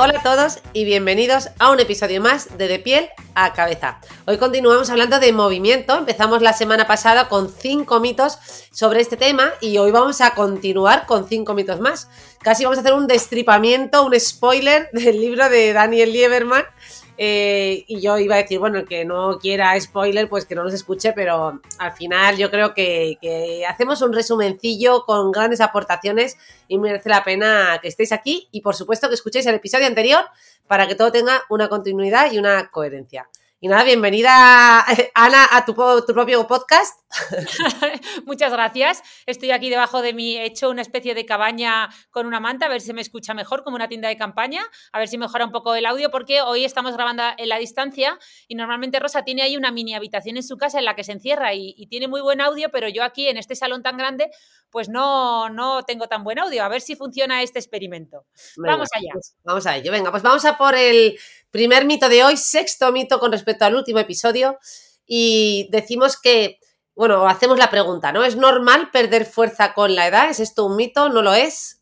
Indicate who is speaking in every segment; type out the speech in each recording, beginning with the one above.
Speaker 1: Hola a todos y bienvenidos a un episodio más de De piel a cabeza. Hoy continuamos hablando de movimiento. Empezamos la semana pasada con cinco mitos sobre este tema y hoy vamos a continuar con cinco mitos más. Casi vamos a hacer un destripamiento, un spoiler del libro de Daniel Lieberman. Eh, y yo iba a decir, bueno, el que no quiera spoiler, pues que no nos escuche, pero al final yo creo que, que hacemos un resumencillo con grandes aportaciones y merece la pena que estéis aquí y por supuesto que escuchéis el episodio anterior para que todo tenga una continuidad y una coherencia. Y nada, bienvenida Ana a tu, propio podcast.
Speaker 2: Muchas gracias. Estoy aquí debajo de mí, he hecho una especie de cabaña con una manta, a ver si me escucha mejor, como una tienda de campaña, a ver si mejora un poco el audio, porque hoy estamos grabando en la distancia y normalmente Rosa tiene ahí una mini habitación en su casa en la que se encierra y, y tiene muy buen audio, pero yo aquí en este salón tan grande, pues no, no tengo tan buen audio. A ver si funciona este experimento.
Speaker 1: Venga,
Speaker 2: Vamos allá.
Speaker 1: pues vamos a ello. Venga, pues vamos a por el primer mito de hoy, sexto mito con respecto al último episodio. Y decimos que, bueno, hacemos la pregunta, ¿no? ¿Es normal perder fuerza con la edad? ¿Es esto un mito? ¿No lo es?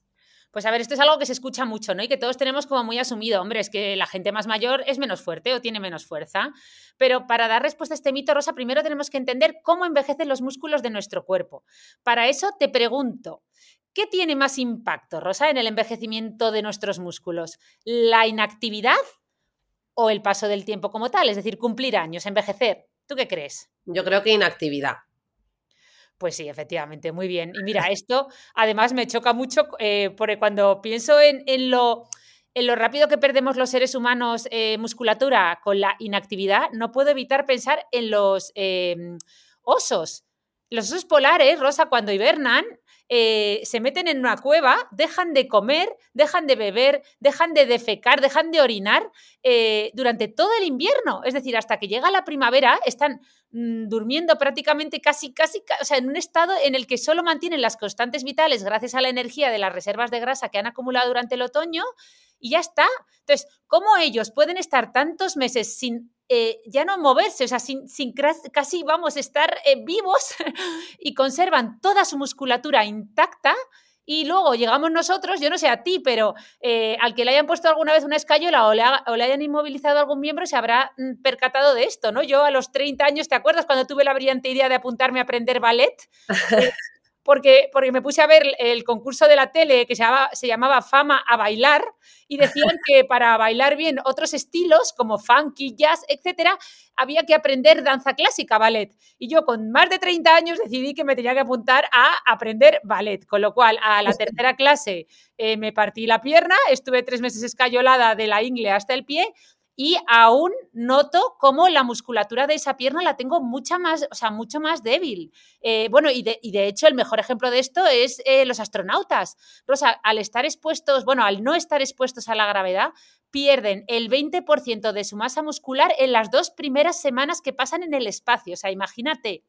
Speaker 2: Pues a ver, esto es algo que se escucha mucho, ¿no? Y que todos tenemos como muy asumido. Hombre, es que la gente más mayor es menos fuerte o tiene menos fuerza. Pero para dar respuesta a este mito, Rosa, primero tenemos que entender cómo envejecen los músculos de nuestro cuerpo. Para eso te pregunto, ¿qué tiene más impacto, Rosa, en el envejecimiento de nuestros músculos? ¿La inactividad o el paso del tiempo como tal? Es decir, cumplir años, envejecer. ¿Tú qué crees?
Speaker 1: Yo creo que inactividad.
Speaker 2: Pues sí, efectivamente, muy bien. Y mira, esto además me choca mucho eh, porque cuando pienso en, en lo, en lo rápido que perdemos los seres humanos eh, musculatura con la inactividad, no puedo evitar pensar en los eh, osos. Los osos polares, Rosa, cuando hibernan, eh, se meten en una cueva, dejan de comer, dejan de beber, dejan de defecar, dejan de orinar eh, durante todo el invierno. Es decir, hasta que llega la primavera, están mm, durmiendo prácticamente casi, casi, ca- o sea, en un estado en el que solo mantienen las constantes vitales gracias a la energía de las reservas de grasa que han acumulado durante el otoño y ya está. Entonces, ¿cómo ellos pueden estar tantos meses sin eh, ya no moverse, o sea, sin, sin casi, vamos, estar eh, vivos y conservan toda su musculatura intacta? Y luego llegamos nosotros, yo no sé a ti, pero eh, al que le hayan puesto alguna vez una escayola o le, haga- o le hayan inmovilizado algún miembro se habrá mm, percatado de esto, ¿no? Yo a los 30 años, ¿te acuerdas cuando tuve la brillante idea de apuntarme a aprender ballet? Porque, porque me puse a ver el concurso de la tele que se llamaba, se llamaba Fama a bailar y decían que para bailar bien otros estilos como funky, jazz, etcétera, había que aprender danza clásica, ballet. Y yo con más de 30 años decidí que me tenía que apuntar a aprender ballet, con lo cual a la tercera clase eh, me partí la pierna, estuve tres meses escayolada de la ingle hasta el pie y aún noto cómo la musculatura de esa pierna la tengo mucha más, o sea, mucho más débil. Eh, bueno, y de, y de, hecho el mejor ejemplo de esto es eh, los astronautas. Rosa, al estar expuestos, bueno, al no estar expuestos a la gravedad, pierden el 20% de su masa muscular en las dos primeras semanas que pasan en el espacio. O sea, imagínate.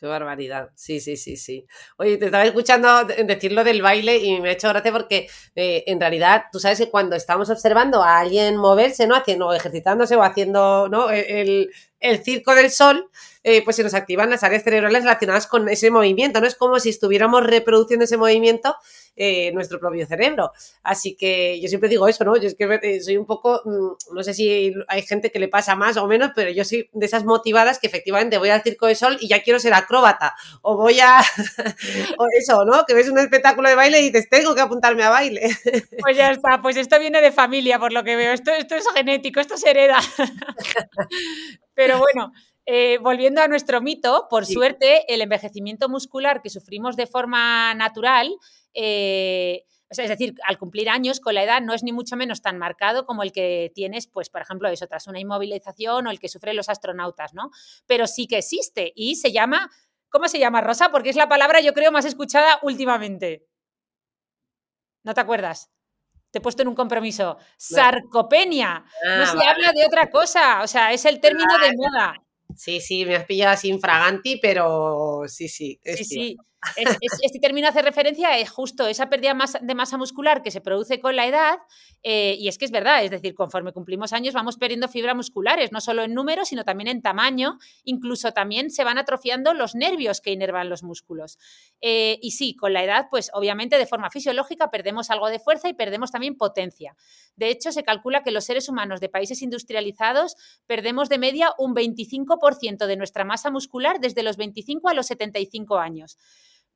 Speaker 1: Qué barbaridad. Sí, sí, sí, sí. Oye, te estaba escuchando decir lo del baile y me ha hecho gracia porque eh, en realidad tú sabes que cuando estamos observando a alguien moverse, ¿no? Haciendo, ejercitándose o haciendo, ¿no? El, el circo del sol, eh, pues se nos activan las áreas cerebrales relacionadas con ese movimiento, ¿no? Es como si estuviéramos reproduciendo ese movimiento eh, nuestro propio cerebro. Así que yo siempre digo eso, ¿no? Yo es que eh, soy un poco, mmm, no sé si hay gente que le pasa más o menos, pero yo soy de esas motivadas que efectivamente voy al circo del sol y ya quiero ser acróbata. O voy a, o eso, ¿no? Que ves un espectáculo de baile y dices, tengo que apuntarme a baile.
Speaker 2: Pues ya está, pues esto viene de familia, por lo que veo. Esto, esto es genético, esto se hereda. Pero bueno, eh, volviendo a nuestro mito, por suerte, el envejecimiento muscular que sufrimos de forma natural, eh, es decir, al cumplir años con la edad no es ni mucho menos tan marcado como el que tienes, pues, por ejemplo, eso, tras una inmovilización o el que sufren los astronautas, ¿no? Pero sí que existe y se llama, ¿cómo se llama, Rosa? Porque es la palabra, yo creo, más escuchada últimamente. ¿No te acuerdas? Te he puesto en un compromiso. Sarcopenia. no ah, se habla de otra cosa. O sea, es el término de moda.
Speaker 1: Sí, sí, me has pillado así infraganti, pero sí, sí.
Speaker 2: sí, sí este término hace referencia a justo esa pérdida de masa muscular que se produce con la edad, eh, y es que es verdad, es decir, conforme cumplimos años vamos perdiendo fibras musculares, no solo en número, sino también en tamaño, incluso también se van atrofiando los nervios que inervan los músculos. Eh, y sí, con la edad, pues obviamente de forma fisiológica perdemos algo de fuerza y perdemos también potencia. De hecho, se calcula que los seres humanos de países industrializados perdemos de media un 25% de nuestra masa muscular desde los 25 a los 75 años.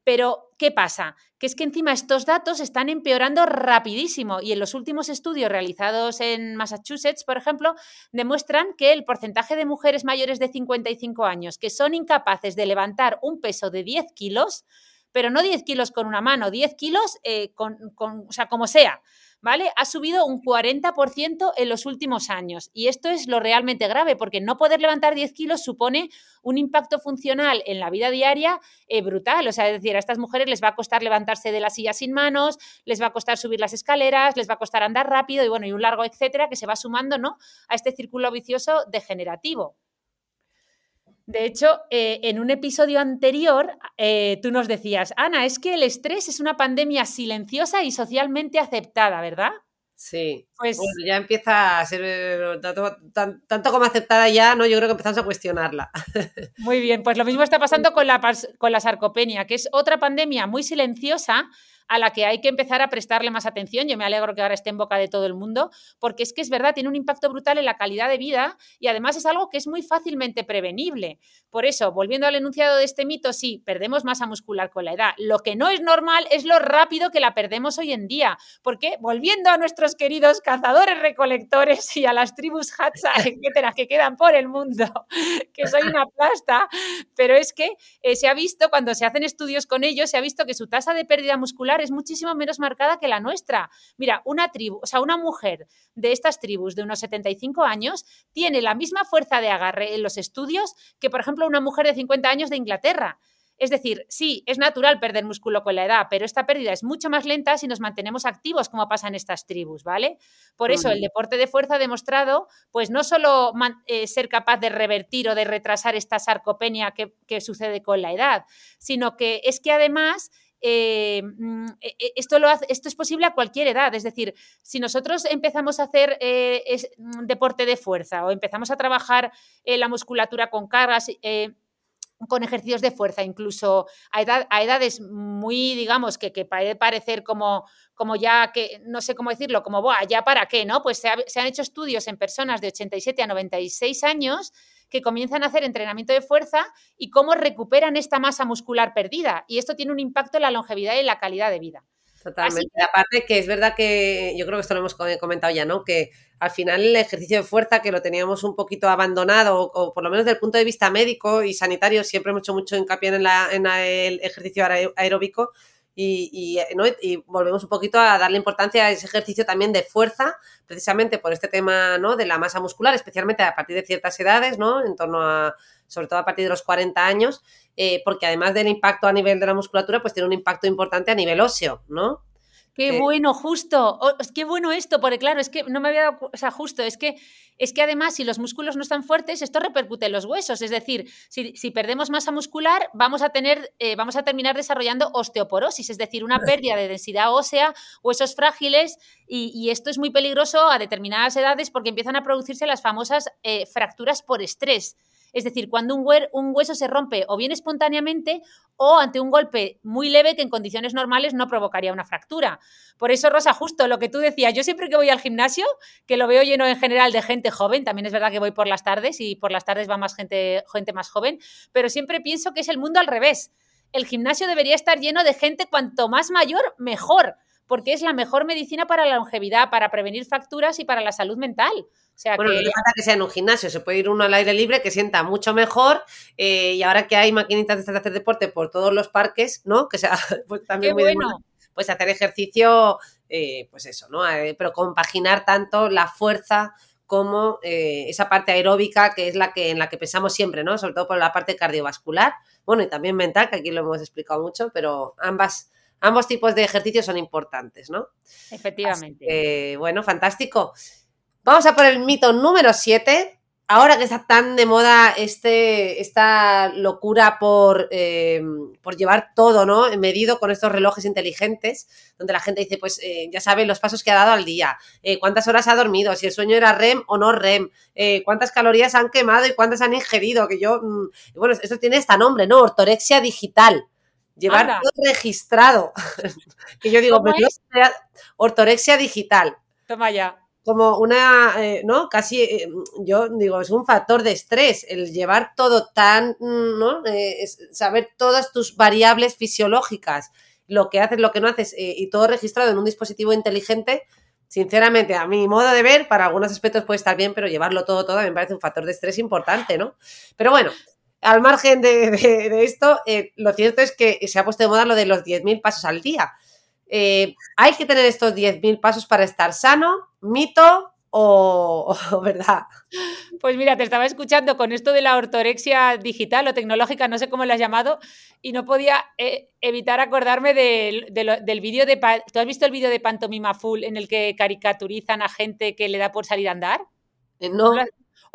Speaker 2: Pero, ¿qué pasa? Que es que encima estos datos están empeorando rapidísimo y en los últimos estudios realizados en Massachusetts, por ejemplo, demuestran que el porcentaje de mujeres mayores de 55 años que son incapaces de levantar un peso de 10 kilos, pero no 10 kilos con una mano, 10 kilos eh, con, o sea, como sea, ¿vale? Ha subido un 40% en los últimos años. Y esto es lo realmente grave, porque no poder levantar 10 kilos supone un impacto funcional en la vida diaria eh, brutal. O sea, es decir, a estas mujeres les va a costar levantarse de la silla sin manos, les va a costar subir las escaleras, les va a costar andar rápido y bueno, y un largo etcétera que se va sumando, ¿no? A este círculo vicioso degenerativo. De hecho, eh, en un episodio anterior, eh, tú nos decías, Ana, es que el estrés es una pandemia silenciosa y socialmente aceptada, ¿verdad?
Speaker 1: Sí, pues ya empieza a ser eh, tanto, como aceptada ya, ¿no? Yo creo que empezamos a cuestionarla.
Speaker 2: Muy bien, pues lo mismo está pasando con la, con la sarcopenia, que es otra pandemia muy silenciosa, a la que hay que empezar a prestarle más atención. Yo me alegro que ahora esté en boca de todo el mundo, porque es que es verdad, tiene un impacto brutal en la calidad de vida y además es algo que es muy fácilmente prevenible. Por eso, volviendo al enunciado de este mito, sí, perdemos masa muscular con la edad. Lo que no es normal es lo rápido que la perdemos hoy en día, porque volviendo a nuestros queridos cazadores recolectores y a las tribus Hatsa, etcétera, que quedan por el mundo, que soy una plasta, pero es que eh, se ha visto, cuando se hacen estudios con ellos, se ha visto que su tasa de pérdida muscular es muchísimo menos marcada que la nuestra. Mira, una tribu, o sea, una mujer de estas tribus de unos 75 años tiene la misma fuerza de agarre en los estudios que, por ejemplo, una mujer de 50 años de Inglaterra. Es decir, sí, es natural perder músculo con la edad, pero esta pérdida es mucho más lenta si nos mantenemos activos, como pasa en estas tribus, ¿vale? Por eso el deporte de fuerza ha demostrado, pues no solo eh, ser capaz de revertir o de retrasar esta sarcopenia que, que sucede con la edad, sino que es que además eh, mm, e, e, esto, lo esto es posible a cualquier edad. Es decir, si nosotros empezamos a hacer eh, mm, deporte de fuerza o empezamos a trabajar eh, la musculatura con cargas, con ejercicios de fuerza, incluso a, edades muy, digamos, que, que puede parecer como, como ya que, no sé cómo decirlo, como, ya para qué, ¿no? Pues se, se, han hecho estudios en personas de 87 a 96 años que comienzan a hacer entrenamiento de fuerza y cómo recuperan esta masa muscular perdida. Y esto tiene un impacto en la longevidad y en la calidad de vida.
Speaker 1: Totalmente. Aparte que es verdad que yo creo que esto lo hemos comentado ya, ¿no? Que al final el ejercicio de fuerza que lo teníamos un poquito abandonado o, por lo menos desde el punto de vista médico y sanitario siempre hemos hecho mucho hincapié en, en el ejercicio aeróbico y, y, volvemos un poquito a darle importancia a ese ejercicio también de fuerza, precisamente por este tema ¿no? de la masa muscular, especialmente a partir de ciertas edades, ¿no? en torno a, sobre todo a partir de los 40 años, eh, porque además del impacto a nivel de la musculatura, pues tiene un impacto importante a nivel óseo, ¿no?
Speaker 2: Qué bueno, justo. qué bueno esto, porque claro, es que no me había dado, o sea, justo, es que, es que además si los músculos no están fuertes, esto repercute en los huesos. Es decir, si, perdemos masa muscular, vamos a tener, eh, vamos a terminar desarrollando osteoporosis, es decir, una pérdida de densidad ósea, huesos frágiles, y, esto es muy peligroso a determinadas edades porque empiezan a producirse las famosas eh, fracturas por estrés. Es decir, cuando un, hueso se rompe o bien espontáneamente o ante un golpe muy leve que en condiciones normales no provocaría una fractura. Por eso, Rosa, justo lo que tú decías, yo siempre que voy al gimnasio, que lo veo lleno en general de gente joven, también es verdad que voy por las tardes y por las tardes va más gente, gente más joven, pero siempre pienso que es el mundo al revés. El gimnasio debería estar lleno de gente cuanto más mayor, mejor porque es la mejor medicina para la longevidad, para prevenir fracturas y para la salud mental. O sea
Speaker 1: Bueno,
Speaker 2: que...
Speaker 1: no falta que sea en un gimnasio, se puede ir uno al aire libre que sienta mucho mejor eh, y ahora que hay maquinitas de hacer deporte por todos los parques, ¿no? Que sea pues,
Speaker 2: ¡Qué
Speaker 1: también muy
Speaker 2: bueno!
Speaker 1: pues hacer ejercicio, eh, pues eso, ¿no? Eh, pero compaginar tanto la fuerza como eh, esa parte aeróbica que es la que en la que pensamos siempre, ¿no? Sobre todo por la parte cardiovascular, bueno, y también mental, que aquí lo hemos explicado mucho, pero ambas, ambos tipos de ejercicios son importantes, ¿no?
Speaker 2: Efectivamente.
Speaker 1: Bueno, fantástico. Vamos a por el mito número 7. Ahora que está tan de moda este, esta locura por, eh, por llevar todo ¿no? medido con estos relojes inteligentes, donde la gente dice, pues eh, ya sabe los pasos que ha dado al día, eh, cuántas horas ha dormido, si el sueño era REM o no REM, eh, cuántas calorías han quemado y cuántas han ingerido, que yo, mm, bueno, esto tiene esta nombre, ¿no? Ortorexia digital. Llevar
Speaker 2: Anda.
Speaker 1: todo registrado. que yo digo,
Speaker 2: ¿Cómo
Speaker 1: pero yo- ortorexia digital
Speaker 2: Toma ya.
Speaker 1: como una, eh, ¿no? Casi, eh, yo digo, es un factor de estrés el llevar todo tan, mm, ¿no? Eh, saber todas tus variables fisiológicas, lo que haces, lo que no haces, y todo registrado en un dispositivo inteligente. Sinceramente, a mi modo de ver, para algunos aspectos puede estar bien, pero llevarlo todo, todo, me parece un factor de estrés importante, ¿no? Pero bueno, al margen de, de- de esto, eh, lo cierto es que se ha puesto de moda lo de los 10.000 pasos al día. Eh, ¿Hay que tener estos 10.000 pasos para estar sano? ¿Mito o, o verdad?
Speaker 2: Pues mira, te estaba escuchando con esto de la ortorexia digital o tecnológica, no sé cómo lo has llamado, y no podía eh, evitar acordarme del, de lo- del vídeo de... Pa- ¿Tú has visto el vídeo de Pantomima Full en el que caricaturizan a gente que le da por salir a andar?
Speaker 1: No,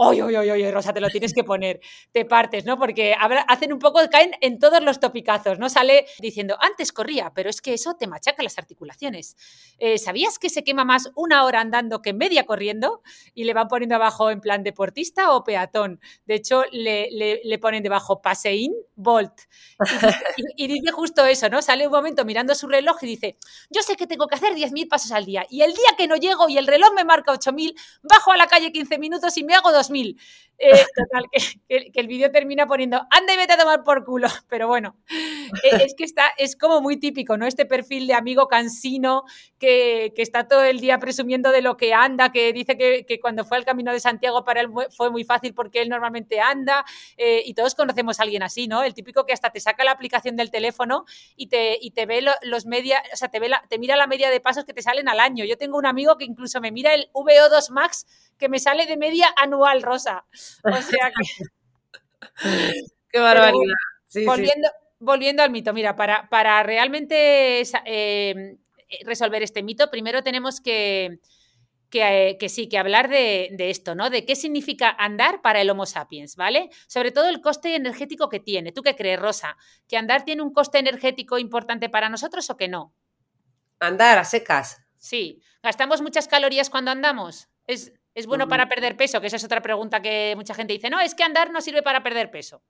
Speaker 2: Oye, oye, oye, oye, Rosa, te lo tienes que poner. Te partes, ¿no? Porque hacen un poco, caen en todos los topicazos, ¿no? Sale diciendo, antes corría, pero es que eso te machaca las articulaciones. Eh, ¿Sabías que se quema más una hora andando que media corriendo? Y le van poniendo abajo en plan deportista o peatón. De hecho, le, le- le ponen debajo paseín, volt. Y y- y dice justo eso, ¿no? Sale un momento mirando su reloj y dice, yo sé que tengo que hacer 10.000 pasos al día. Y el día que no llego y el reloj me marca 8.000, bajo a la calle 15 minutos y me hago 2.000. Eh, total, que, que- el vídeo termina poniendo, anda y vete a tomar por culo. Pero bueno, es que está, es como muy típico, ¿no? Este perfil de amigo cansino que, que está todo el día presumiendo de lo que anda, que dice que, que cuando fue al Camino de Santiago para él fue- muy fácil porque él normalmente anda. eh, y todos conocemos a alguien así, ¿no? El típico que hasta te saca la aplicación del teléfono y te, y te ve lo- los media, o sea, te, ve la- te mira la media de pasos que te salen al año. Yo tengo un amigo que incluso me mira el VO2 Max que me sale de media anual, Rosa. O sea que
Speaker 1: qué barbaridad. Sí, sí.
Speaker 2: Volviendo, al mito, mira, para, para realmente eh, resolver este mito, primero tenemos que, que, eh, que sí, que hablar de, de esto, ¿no? De qué significa andar para el Homo sapiens, ¿vale? Sobre todo el coste energético que tiene. ¿Tú qué crees, Rosa? ¿Que andar tiene un coste energético importante para nosotros o que no?
Speaker 1: Andar a secas.
Speaker 2: Sí. ¿Gastamos muchas calorías cuando andamos? ¿Es, es bueno para perder peso? Que esa es otra pregunta que mucha gente dice. No, es que andar no sirve para perder peso.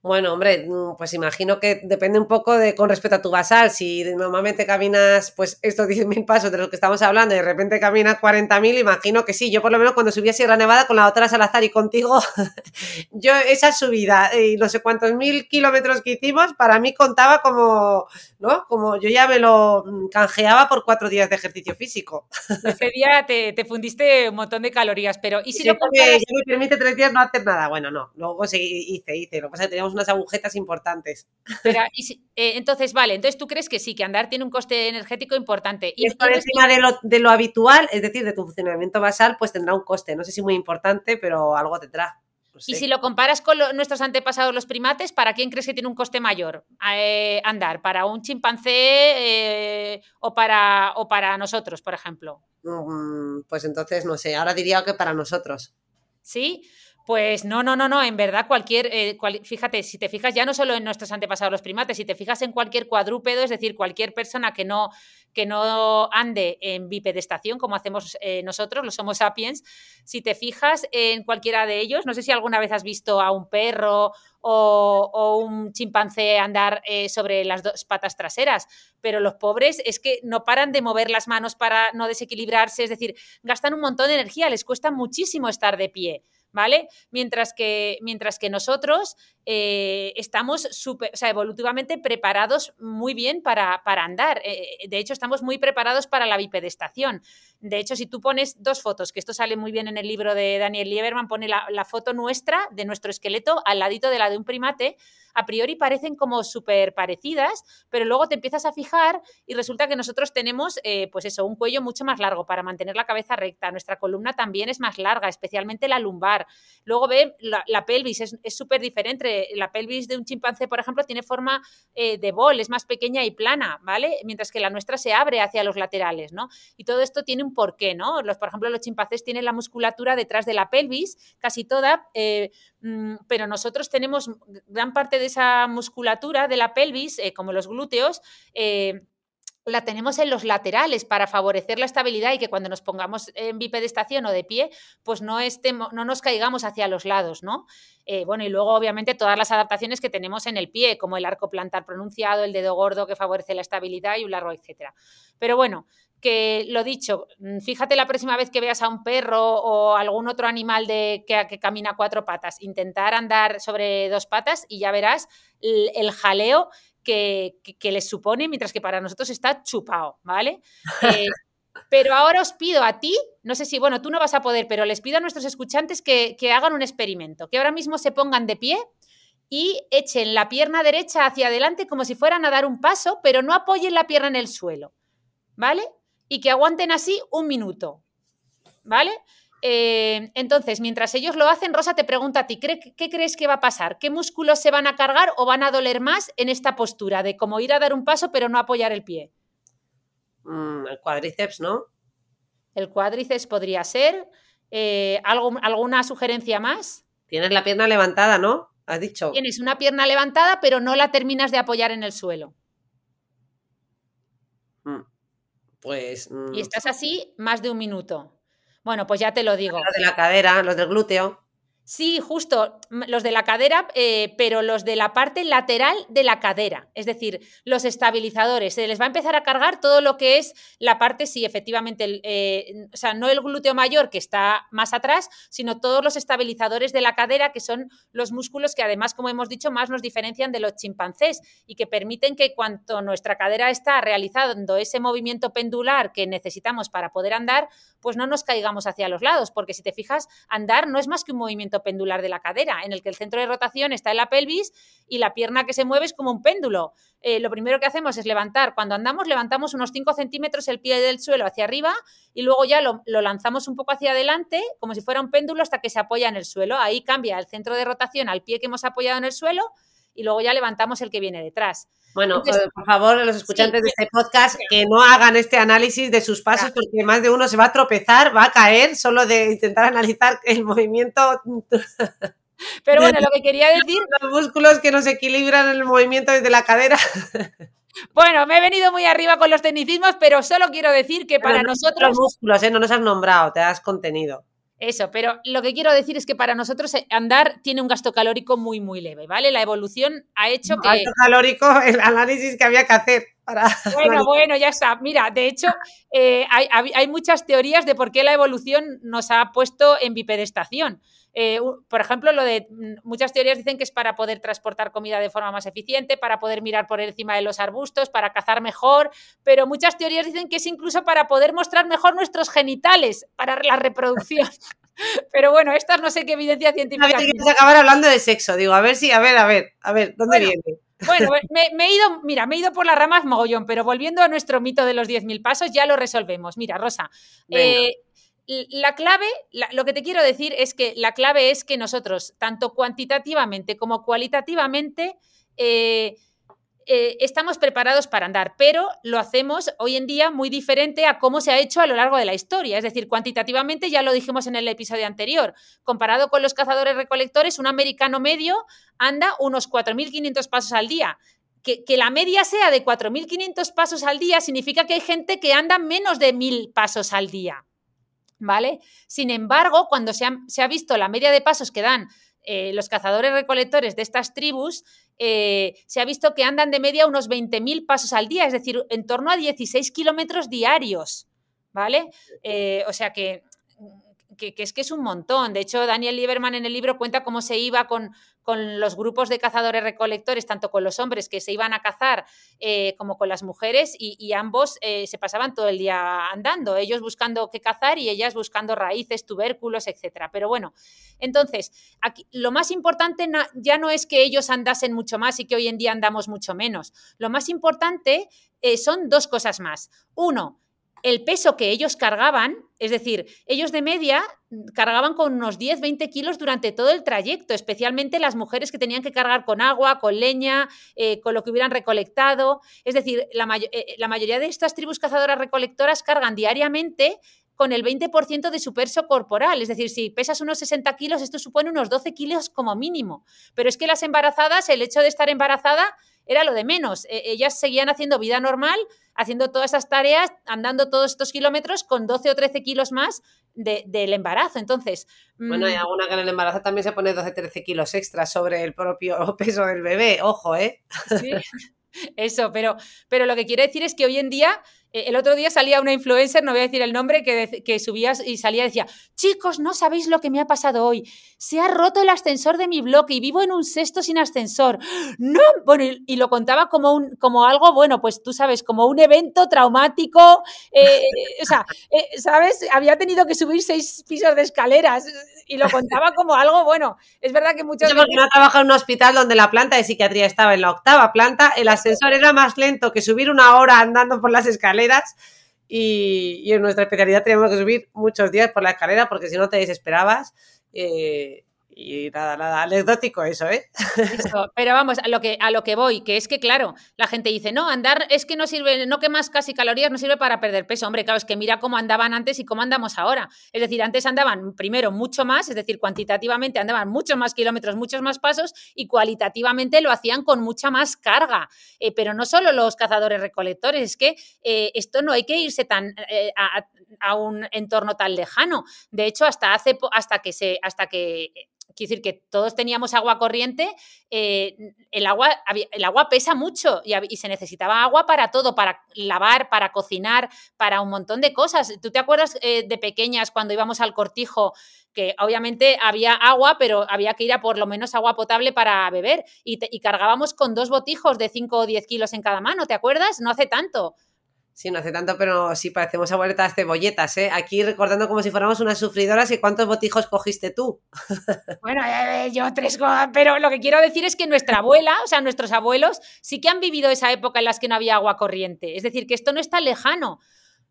Speaker 1: Bueno, hombre, mm, pues imagino que depende un poco de con respecto a tu basal. Si normalmente caminas pues estos 10.000 pasos de los que estamos hablando y de repente caminas 40.000, imagino que sí. Yo por lo menos cuando subí a Sierra Nevada con la otra Salazar y contigo, yo esa subida y no sé cuántos mil kilómetros que hicimos, para mí contaba como, ¿no? Como yo ya me lo mm, canjeaba por cuatro días de ejercicio físico.
Speaker 2: Ese día te, te fundiste un montón de calorías, pero ¿y si
Speaker 1: porque
Speaker 2: comparas?
Speaker 1: ya me permite tres días no hacer nada. Bueno, no, luego sí hice, hice. Lo que pasa es que teníamos unas agujetas importantes.
Speaker 2: Pero, ¿y si- eh, entonces, vale, entonces tú crees que sí, que andar tiene un coste energético importante.
Speaker 1: Y es por encima de lo, de lo habitual, es decir, de tu funcionamiento basal, pues tendrá un coste. No sé si muy importante, pero algo tendrá. No
Speaker 2: y si lo comparas con lo- nuestros antepasados, los primates, ¿para quién crees que tiene un coste mayor eh, andar? ¿Para un chimpancé eh, o, para, o para nosotros, por ejemplo?
Speaker 1: Mm, Pues entonces, no sé, ahora diría que para nosotros.
Speaker 2: ¿Sí? Pues no, no, no, no. En verdad, cualquier. eh, cual- fíjate, si te fijas ya no solo en nuestros antepasados los primates, si te fijas en cualquier cuadrúpedo, es decir, cualquier persona que no, que no ande en bipedestación, como hacemos eh, nosotros, los Homo sapiens, si te fijas en cualquiera de ellos, no sé si alguna vez has visto a un perro o, un chimpancé andar eh, sobre las dos patas traseras, pero los pobres es que no paran de mover las manos para no desequilibrarse, es decir, gastan un montón de energía, les cuesta muchísimo estar de pie. ¿Vale? Mientras que, mientras que nosotros eh, estamos super, o sea, evolutivamente preparados muy bien para, para andar. Eh, de hecho, estamos muy preparados para la bipedestación. De hecho, si tú pones dos fotos, que esto sale muy bien en el libro de Daniel Lieberman, pone la, la foto nuestra de nuestro esqueleto al ladito de la de un primate, a priori parecen como súper parecidas, pero luego te empiezas a fijar y resulta que nosotros tenemos, eh, pues eso, un cuello mucho más largo para mantener la cabeza recta. Nuestra columna también es más larga, especialmente la lumbar. Luego ve la, pelvis, es súper diferente. La pelvis de un chimpancé, por ejemplo, tiene forma eh, de bol, es más pequeña y plana, ¿vale? Mientras que la nuestra se abre hacia los laterales, ¿no? Y todo esto tiene un porqué, ¿no? Los, por ejemplo, los chimpancés tienen la musculatura detrás de la pelvis, casi toda, eh, mm, pero nosotros tenemos gran parte de esa musculatura de la pelvis, eh, como los glúteos, eh, la tenemos en los laterales para favorecer la estabilidad y que cuando nos pongamos en bipedestación o de pie, pues no, estemos, no nos caigamos hacia los lados, ¿no? Eh, bueno, y luego obviamente todas las adaptaciones que tenemos en el pie, como el arco plantar pronunciado, el dedo gordo que favorece la estabilidad y un largo, etcétera. Pero bueno, que lo dicho, mm, fíjate la próxima vez que veas a un perro o algún otro animal de, que, que camina cuatro patas, intentar andar sobre dos patas y ya verás el, jaleo que, les supone, mientras que para nosotros está chupado, ¿vale? Eh, pero ahora os pido a ti, no sé si, bueno, tú no vas a poder, pero les pido a nuestros escuchantes que, que hagan un experimento, que ahora mismo se pongan de pie y echen la pierna derecha hacia adelante como si fueran a dar un paso, pero no apoyen la pierna en el suelo, ¿vale? y que aguanten así un minuto. ¿Vale? Eh, entonces, mientras ellos lo hacen, Rosa te pregunta a ti, ¿qué, crees que va a pasar? ¿Qué músculos se van a cargar o van a doler más en esta postura de como ir a dar un paso pero no apoyar el pie?
Speaker 1: Mm, el cuádriceps, ¿no?
Speaker 2: El cuádriceps podría ser. Eh, ¿Alguna sugerencia más?
Speaker 1: Tienes la pierna levantada, ¿no? Has dicho.
Speaker 2: Tienes una pierna levantada, pero no la terminas de apoyar en el suelo.
Speaker 1: Mm. Pues.
Speaker 2: Y
Speaker 1: mm,
Speaker 2: estás así más de un minuto. Bueno, pues ya te lo digo.
Speaker 1: Los de la cadera, los del glúteo.
Speaker 2: Sí, justo, los de la cadera, eh, pero los de la parte lateral de la cadera, es decir, los estabilizadores. Se les va a empezar a cargar todo lo que es la parte, sí, efectivamente, eh, o sea, no el glúteo mayor que está más atrás, sino todos los estabilizadores de la cadera, que son los músculos que además, como hemos dicho, más nos diferencian de los chimpancés y que permiten que cuando nuestra cadera está realizando ese movimiento pendular que necesitamos para poder andar, pues no nos caigamos hacia los lados, porque si te fijas, andar no es más que un movimiento pendular de la cadera, en el que el centro de rotación está en la pelvis y la pierna que se mueve es como un péndulo. Eh, lo primero que hacemos es levantar, cuando andamos levantamos unos 5 centímetros el pie del suelo hacia arriba y luego ya lo, lanzamos un poco hacia adelante, como si fuera un péndulo hasta que se apoya en el suelo. Ahí cambia el centro de rotación al pie que hemos apoyado en el suelo y luego ya levantamos el que viene detrás.
Speaker 1: Bueno, eh, por favor, los escuchantes de este podcast, que no hagan este análisis de sus pasos, porque más de uno se va a tropezar, va a caer, solo de intentar analizar el movimiento.
Speaker 2: Pero bueno, lo que quería decir.
Speaker 1: Los músculos que nos equilibran el movimiento desde la cadera.
Speaker 2: Bueno, me he venido muy arriba con los tecnicismos, pero solo quiero decir que para nosotros.
Speaker 1: Los músculos, ¿eh? no nos has nombrado, te das contenido.
Speaker 2: Eso, pero lo que quiero decir es que para nosotros eh, andar tiene un gasto calórico muy, muy leve, ¿vale? La evolución ha hecho que...
Speaker 1: Gasto calórico, el análisis que había que hacer. Para...
Speaker 2: Bueno, bueno, ya está. Mira, de hecho, eh, hay, hay, muchas teorías de por qué la evolución nos ha puesto en bipedestación. Eh, por ejemplo, lo de mm, muchas teorías dicen que es para poder transportar comida de forma más eficiente, para poder mirar por encima de los arbustos, para cazar mejor, pero muchas teorías dicen que es incluso para poder mostrar mejor nuestros genitales para la reproducción. Pero bueno, estas no sé qué evidencia científica. A
Speaker 1: ver, que acabar hablando de sexo, digo, a ver si, a ver, a ver, a ver, ¿dónde viene?
Speaker 2: Bueno, me, he ido, mira, me he ido por las ramas mogollón, pero volviendo a nuestro mito de los 10.000 pasos, ya lo resolvemos. Mira, Rosa, eh, la clave, lo que te quiero decir es que la clave es que nosotros, tanto cuantitativamente como cualitativamente, eh, eh, estamos preparados para andar, pero lo hacemos hoy en día muy diferente a cómo se ha hecho a lo largo de la historia. Es decir, cuantitativamente, ya lo dijimos en el episodio anterior, comparado con los cazadores recolectores, un americano medio anda unos 4.500 pasos al día. Que, que, la media sea de 4.500 pasos al día significa que hay gente que anda menos de 1.000 pasos al día. ¿Vale? Sin embargo, cuando se ha, visto la media de pasos que dan eh, los cazadores recolectores de estas tribus, eh, se ha visto que andan de media unos 20.000 pasos al día, es decir, en torno a 16 kilómetros diarios, ¿vale? Eh, o sea que, que, es que es un montón. De hecho, Daniel Lieberman en el libro cuenta cómo se iba con, con los grupos de cazadores recolectores, tanto con los hombres que se iban a cazar eh, como con las mujeres, y, ambos eh, se pasaban todo el día andando, ellos buscando qué cazar y ellas buscando raíces, tubérculos, etcétera. Pero bueno, entonces, aquí, lo más importante ya no es que ellos andasen mucho más y que hoy en día andamos mucho menos. Lo más importante eh, son dos cosas más. Uno, el peso que ellos cargaban, es decir, ellos de media cargaban con unos 10, 20 kilos durante todo el trayecto, especialmente las mujeres que tenían que cargar con agua, con leña, eh, con lo que hubieran recolectado. Es decir, la, eh, la mayoría de estas tribus cazadoras recolectoras cargan diariamente con el 20% de su peso corporal. Es decir, si pesas unos 60 kilos, esto supone unos 12 kilos como mínimo. Pero es que las embarazadas, el hecho de estar embarazada era lo de menos. E, ellas seguían haciendo vida normal, haciendo todas esas tareas, andando todos estos kilómetros con 12 o 13 kilos más del embarazo. Entonces.
Speaker 1: Bueno, hay mm, alguna que en el embarazo también se pone 12 o 13 kilos extra sobre el propio peso del bebé. Ojo, ¿eh?
Speaker 2: Sí. Eso, pero, pero lo que quiere decir es que hoy en día el otro día salía una influencer, no voy a decir el nombre, que, que subía y salía decía, chicos, no sabéis lo que me ha pasado hoy. Se ha roto el ascensor de mi bloque y vivo en un sexto sin ascensor. No, bueno, y, lo contaba como, un, como algo, bueno, pues tú sabes, como un evento traumático. Eh, o sea, eh, ¿sabes? Había tenido que subir seis pisos de escaleras y lo contaba como algo, bueno, es verdad que muchos...
Speaker 1: porque no en un hospital donde la planta de psiquiatría estaba en la octava planta, el ascensor era más lento que subir una hora andando por las escaleras y, en nuestra especialidad teníamos que subir muchos días por la escalera porque si no te desesperabas. Eh, y nada, nada, anecdótico eso, ¿eh?
Speaker 2: pero vamos, a lo, que, a lo que voy, que es que, claro, la gente dice, no, andar es que no sirve, no quemas casi calorías, no sirve para perder peso. Hombre, claro, es que mira cómo andaban antes y cómo andamos ahora. Es decir, antes andaban primero mucho más, es decir, cuantitativamente andaban muchos más kilómetros, muchos más pasos y cualitativamente lo hacían con mucha más carga. Eh, pero no solo los cazadores recolectores, es que eh, esto no hay que irse tan eh, a, a, un entorno tan lejano. De hecho, hasta hace hasta que se hasta que quiero decir que todos teníamos agua corriente, eh, el, agua, el agua pesa mucho y, se necesitaba agua para todo, para lavar, para cocinar, para un montón de cosas. ¿Tú te acuerdas eh, de pequeñas cuando íbamos al cortijo? que obviamente había agua, pero había que ir a por lo menos agua potable para beber y, y cargábamos con dos botijos de 5 o 10 kilos en cada mano, ¿te acuerdas? No hace tanto.
Speaker 1: Sí, no hace tanto, pero sí parecemos abueletas cebolletas, ¿eh? Aquí recordando como si fuéramos unas sufridoras y cuántos botijos cogiste tú.
Speaker 2: Bueno, eh, yo tres, pero lo que quiero decir es que nuestra abuela, o sea, nuestros abuelos, sí que han vivido esa época en las que no había agua corriente. Es decir, que esto no está lejano.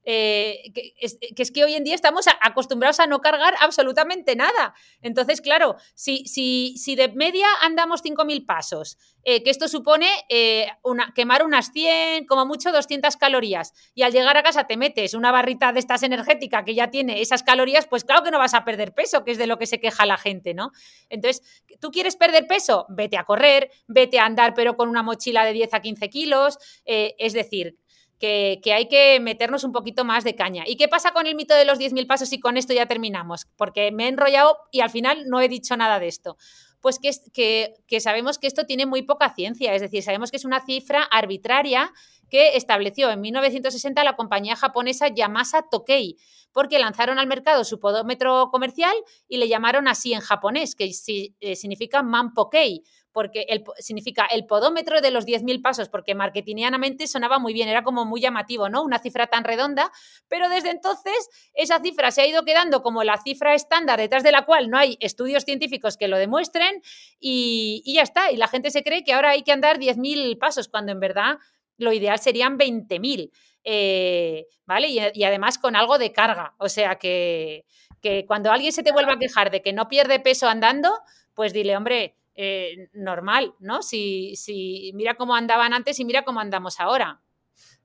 Speaker 2: Eh, que, es, que, hoy en día estamos acostumbrados a no cargar absolutamente nada. Entonces, claro, si, si, si de media andamos 5.000 pasos, eh, que esto supone eh, quemar unas 100, como mucho 200 calorías, y al llegar a casa te metes una barrita de estas energética que ya tiene esas calorías, pues claro que no vas a perder peso, que es de lo que se queja la gente, ¿no? Entonces, ¿tú quieres perder peso? Vete a correr, vete a andar, pero con una mochila de 10 a 15 kilos, es decir, que, hay que meternos un poquito más de caña. ¿Y qué pasa con el mito de los 10.000 pasos y con esto ya terminamos? Porque me he enrollado y al final no he dicho nada de esto. Pues que, que, que sabemos que esto tiene muy poca ciencia, es decir, sabemos que es una cifra arbitraria que estableció en 1960 la compañía japonesa Yamasa Tokei, porque lanzaron al mercado su podómetro comercial y le llamaron así en japonés, que eh, significa Manpokei, porque el, significa el podómetro de los 10.000 pasos, porque marketingianamente sonaba muy bien, era como muy llamativo, ¿no? Una cifra tan redonda, pero desde entonces esa cifra se ha ido quedando como la cifra estándar detrás de la cual no hay estudios científicos que lo demuestren y, y ya está. Y la gente se cree que ahora hay que andar 10.000 pasos, cuando en verdad lo ideal serían 20.000, eh, ¿vale? Y, además con algo de carga. O sea que, que, cuando alguien se te vuelva a quejar de que no pierde peso andando, pues dile, hombre, eh, normal, ¿no? Si, si mira cómo andaban antes y mira cómo andamos ahora.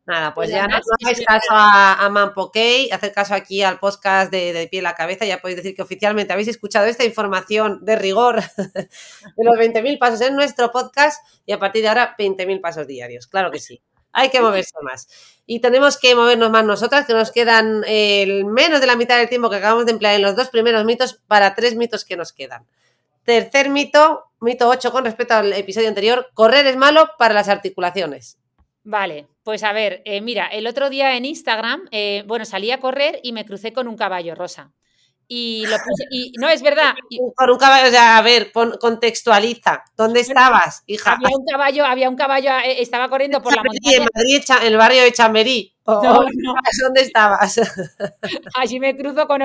Speaker 1: Nada, pues, ya no, hagáis caso a, a Manpokey, haced caso aquí al podcast de, de Pie en la Cabeza, ya podéis decir que oficialmente habéis escuchado esta información de rigor de los 20.000 pasos en nuestro podcast y a partir de ahora 20.000 pasos diarios, claro que sí. Hay que moverse más. Y tenemos que movernos más nosotras, que nos quedan el menos de la mitad del tiempo que acabamos de emplear en los dos primeros mitos para tres mitos que nos quedan. Tercer mito, mito 8 con respecto al episodio anterior, correr es malo para las articulaciones.
Speaker 2: Vale, pues a ver, eh, mira, el otro día en Instagram, eh, bueno, salí a correr y me crucé con un caballo rosa. y lo puse, y no, es verdad.
Speaker 1: Con un caballo, o sea, a ver, contextualiza, ¿dónde estabas, hija?
Speaker 2: Había un caballo, había un caballo, eh, estaba corriendo por la montaña.
Speaker 1: En Madrid, en el barrio de Chamberí. ¿Dónde estabas?
Speaker 2: Allí me cruzo con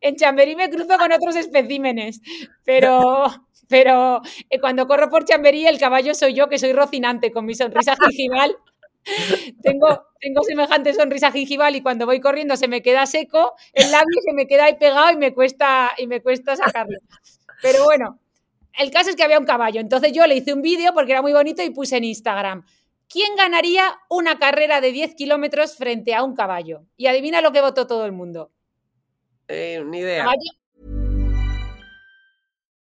Speaker 2: en Chamberí me cruzo con otros especímenes, pero pero eh, cuando corro por Chamberí el caballo soy yo que soy rocinante con mi sonrisa gingival tengo, tengo semejante sonrisa gingival y cuando voy corriendo se me queda seco, el labio se me queda ahí pegado y me cuesta, y me cuesta sacarlo. Pero bueno, el caso es que había un caballo. Entonces yo le hice un vídeo porque era muy bonito y puse en Instagram. ¿Quién ganaría una carrera de 10 kilómetros frente a un caballo? Y adivina lo que votó todo el mundo.
Speaker 1: Eh, ni idea.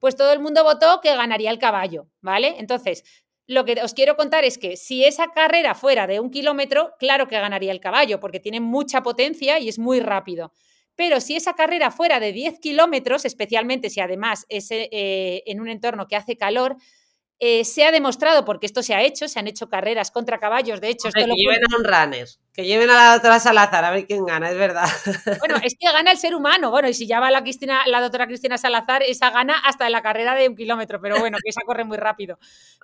Speaker 2: Pues todo el mundo votó que ganaría el caballo, ¿vale? Entonces, lo que os quiero contar es que si esa carrera fuera de un kilómetro, claro que ganaría el caballo, porque tiene mucha potencia y es muy rápido. Pero si esa carrera fuera de 10 kilómetros, especialmente si además es eh, en un entorno que hace calor, eh, se ha demostrado, porque esto se ha hecho, se han hecho carreras contra caballos, de hecho...
Speaker 1: que lleven a un runner, que lleven a la doctora Salazar, a ver quién gana, es verdad.
Speaker 2: Bueno, es que gana el ser humano, bueno, y si ya va la, Cristina, la doctora Cristina Salazar, esa gana hasta en la carrera de un kilómetro, pero bueno, que esa corre muy rápido.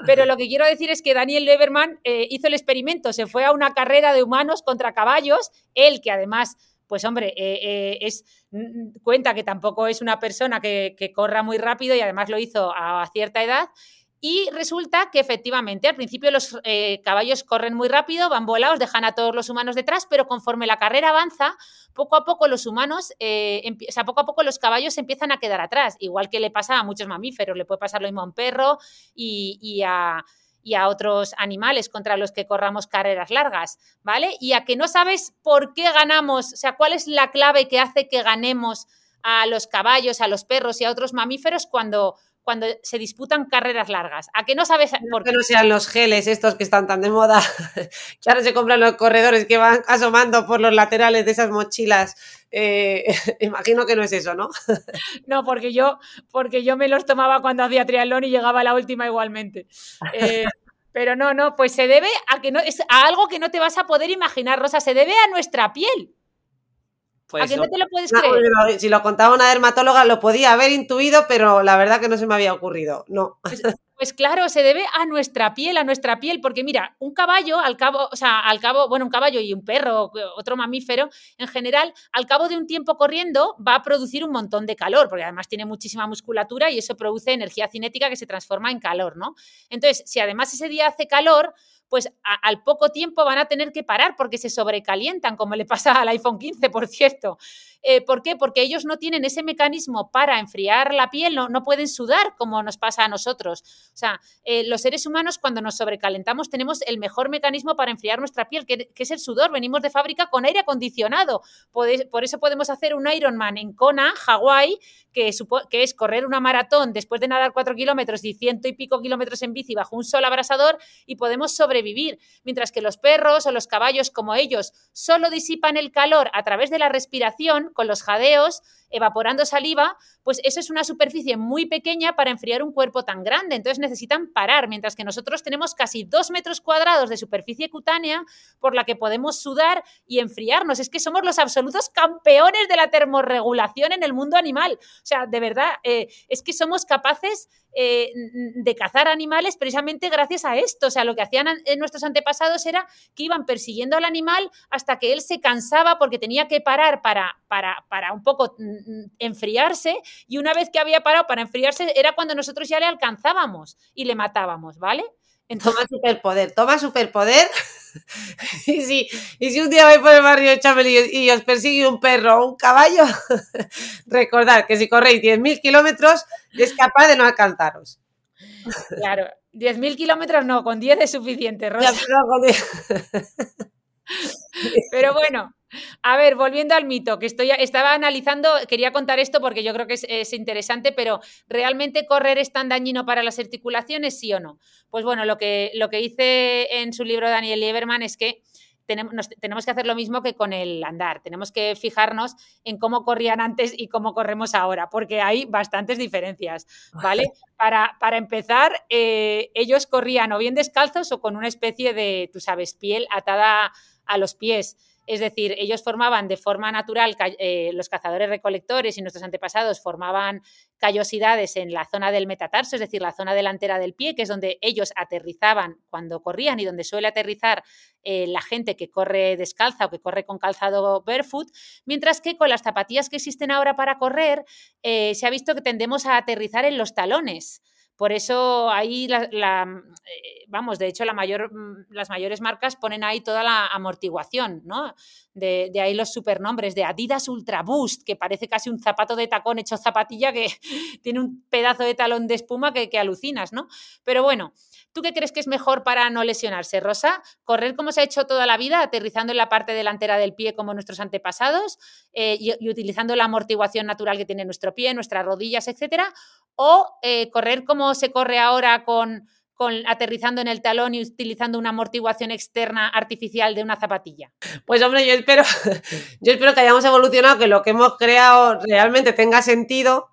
Speaker 2: Pero lo que quiero decir es que Daniel Leverman eh, hizo el experimento, se fue a una carrera de humanos contra caballos, él que además pues hombre, eh, es, mm, cuenta que tampoco es una persona que, que, corra muy rápido y además lo hizo a cierta edad, y resulta que efectivamente al principio los eh, caballos corren muy rápido, van volados, dejan a todos los humanos detrás, pero conforme la carrera avanza, poco a poco los humanos, eh, o sea, poco a poco los caballos empiezan a quedar atrás, igual que le pasa a muchos mamíferos, le puede pasar lo mismo a un perro y, a y a otros animales contra los que corramos carreras largas, ¿vale? Y a que no sabes por qué ganamos, o sea, cuál es la clave que hace que ganemos a los caballos, a los perros y a otros mamíferos cuando cuando se disputan carreras largas. ¿A que no sabes
Speaker 1: por qué? No sean los geles estos que están tan de moda. Claro, se compran los corredores que van asomando por los laterales de esas mochilas. Eh, imagino que no es eso, ¿no?
Speaker 2: no, porque yo, porque yo me los tomaba cuando hacía triatlón y llegaba a la última igualmente. Eh, pero no, no, pues se debe a que no es a algo que no te vas a poder imaginar, Rosa, se debe a nuestra piel.
Speaker 1: Pues ¿A qué no te lo puedes creer? si lo contaba una dermatóloga lo podía haber intuido, pero la verdad que no se me había ocurrido. No.
Speaker 2: Pues, pues, claro, se debe a nuestra piel, a nuestra piel, porque mira, un caballo, al cabo, o sea, al cabo, bueno, un caballo y un perro, otro mamífero, en general, al cabo de un tiempo corriendo, va a producir un montón de calor, porque además tiene muchísima musculatura y eso produce energía cinética que se transforma en calor, ¿no? Entonces, si además ese día hace calor, pues al poco tiempo van a tener que parar porque se sobrecalientan, como le pasa al iPhone 15, por cierto. Eh, ¿Por qué? Porque ellos no tienen ese mecanismo para enfriar la piel, no, no pueden sudar como nos pasa a nosotros. O sea, eh, los seres humanos cuando nos sobrecalentamos tenemos el mejor mecanismo para enfriar nuestra piel, que, es el sudor. Venimos de fábrica con aire acondicionado. Por, eso podemos hacer un Ironman en Kona, Hawái, que, es correr una maratón después de nadar cuatro kilómetros y ciento y pico kilómetros en bici bajo un sol abrasador y podemos Mientras que los perros o los caballos como ellos solo disipan el calor a través de la respiración, con los jadeos, evaporando saliva, pues eso es una superficie muy pequeña para enfriar un cuerpo tan grande. Entonces necesitan parar, mientras que nosotros tenemos casi dos metros cuadrados de superficie cutánea por la que podemos sudar y enfriarnos. Es que somos los absolutos campeones de la termorregulación en el mundo animal. O sea, de verdad, eh, es que somos capaces eh, de cazar animales precisamente gracias a esto. O sea, lo que hacían nuestros antepasados era que iban persiguiendo al animal hasta que él se cansaba porque tenía que parar para, para, para un poco enfriarse y una vez que había parado para enfriarse era cuando nosotros ya le alcanzábamos y le matábamos, ¿vale?
Speaker 1: Toma superpoder, toma superpoder. y, si, y si un día vais por el barrio de y os persigue un perro o un caballo, recordad que si corréis 10.000 kilómetros es capaz de no alcanzaros.
Speaker 2: Claro, 10.000 kilómetros no, con 10 es suficiente, Rosa. Pero bueno, a ver, volviendo al mito, que estoy, estaba analizando, quería contar esto porque yo creo que es, interesante, pero ¿realmente correr es tan dañino para las articulaciones, sí o no? Pues bueno, lo que, lo que hice en su libro Daniel Lieberman es que tenemos, tenemos, que hacer lo mismo que con el andar. Tenemos que fijarnos en cómo corrían antes y cómo corremos ahora, porque hay bastantes diferencias, ¿vale? Para, para empezar, eh, ellos corrían o bien descalzos o con una especie de, tú sabes, piel atada a los pies. Es decir, ellos formaban de forma natural, eh, los cazadores recolectores y nuestros antepasados formaban callosidades en la zona del metatarso, es decir, la zona delantera del pie, que es donde ellos aterrizaban cuando corrían y donde suele aterrizar eh, la gente que corre descalza o que corre con calzado barefoot, mientras que con las zapatillas que existen ahora para correr, eh, se ha visto que tendemos a aterrizar en los talones. Por eso ahí, la, eh, vamos, de hecho, mm, las mayores marcas ponen ahí toda la amortiguación, ¿no? De, ahí los supernombres de Adidas Ultra Boost, que parece casi un zapato de tacón hecho zapatilla que tiene un pedazo de talón de espuma que, alucinas, ¿no? Pero bueno, ¿Tú qué crees que es mejor para no lesionarse, Rosa? ¿Correr como se ha hecho toda la vida, aterrizando en la parte delantera del pie como nuestros antepasados eh, y, utilizando la amortiguación natural que tiene nuestro pie, nuestras rodillas, etcétera? ¿O eh, correr como se corre ahora con, con, aterrizando en el talón y utilizando una amortiguación externa artificial de una zapatilla?
Speaker 1: Pues hombre, yo espero, yo espero que hayamos evolucionado, que lo que hemos creado realmente tenga sentido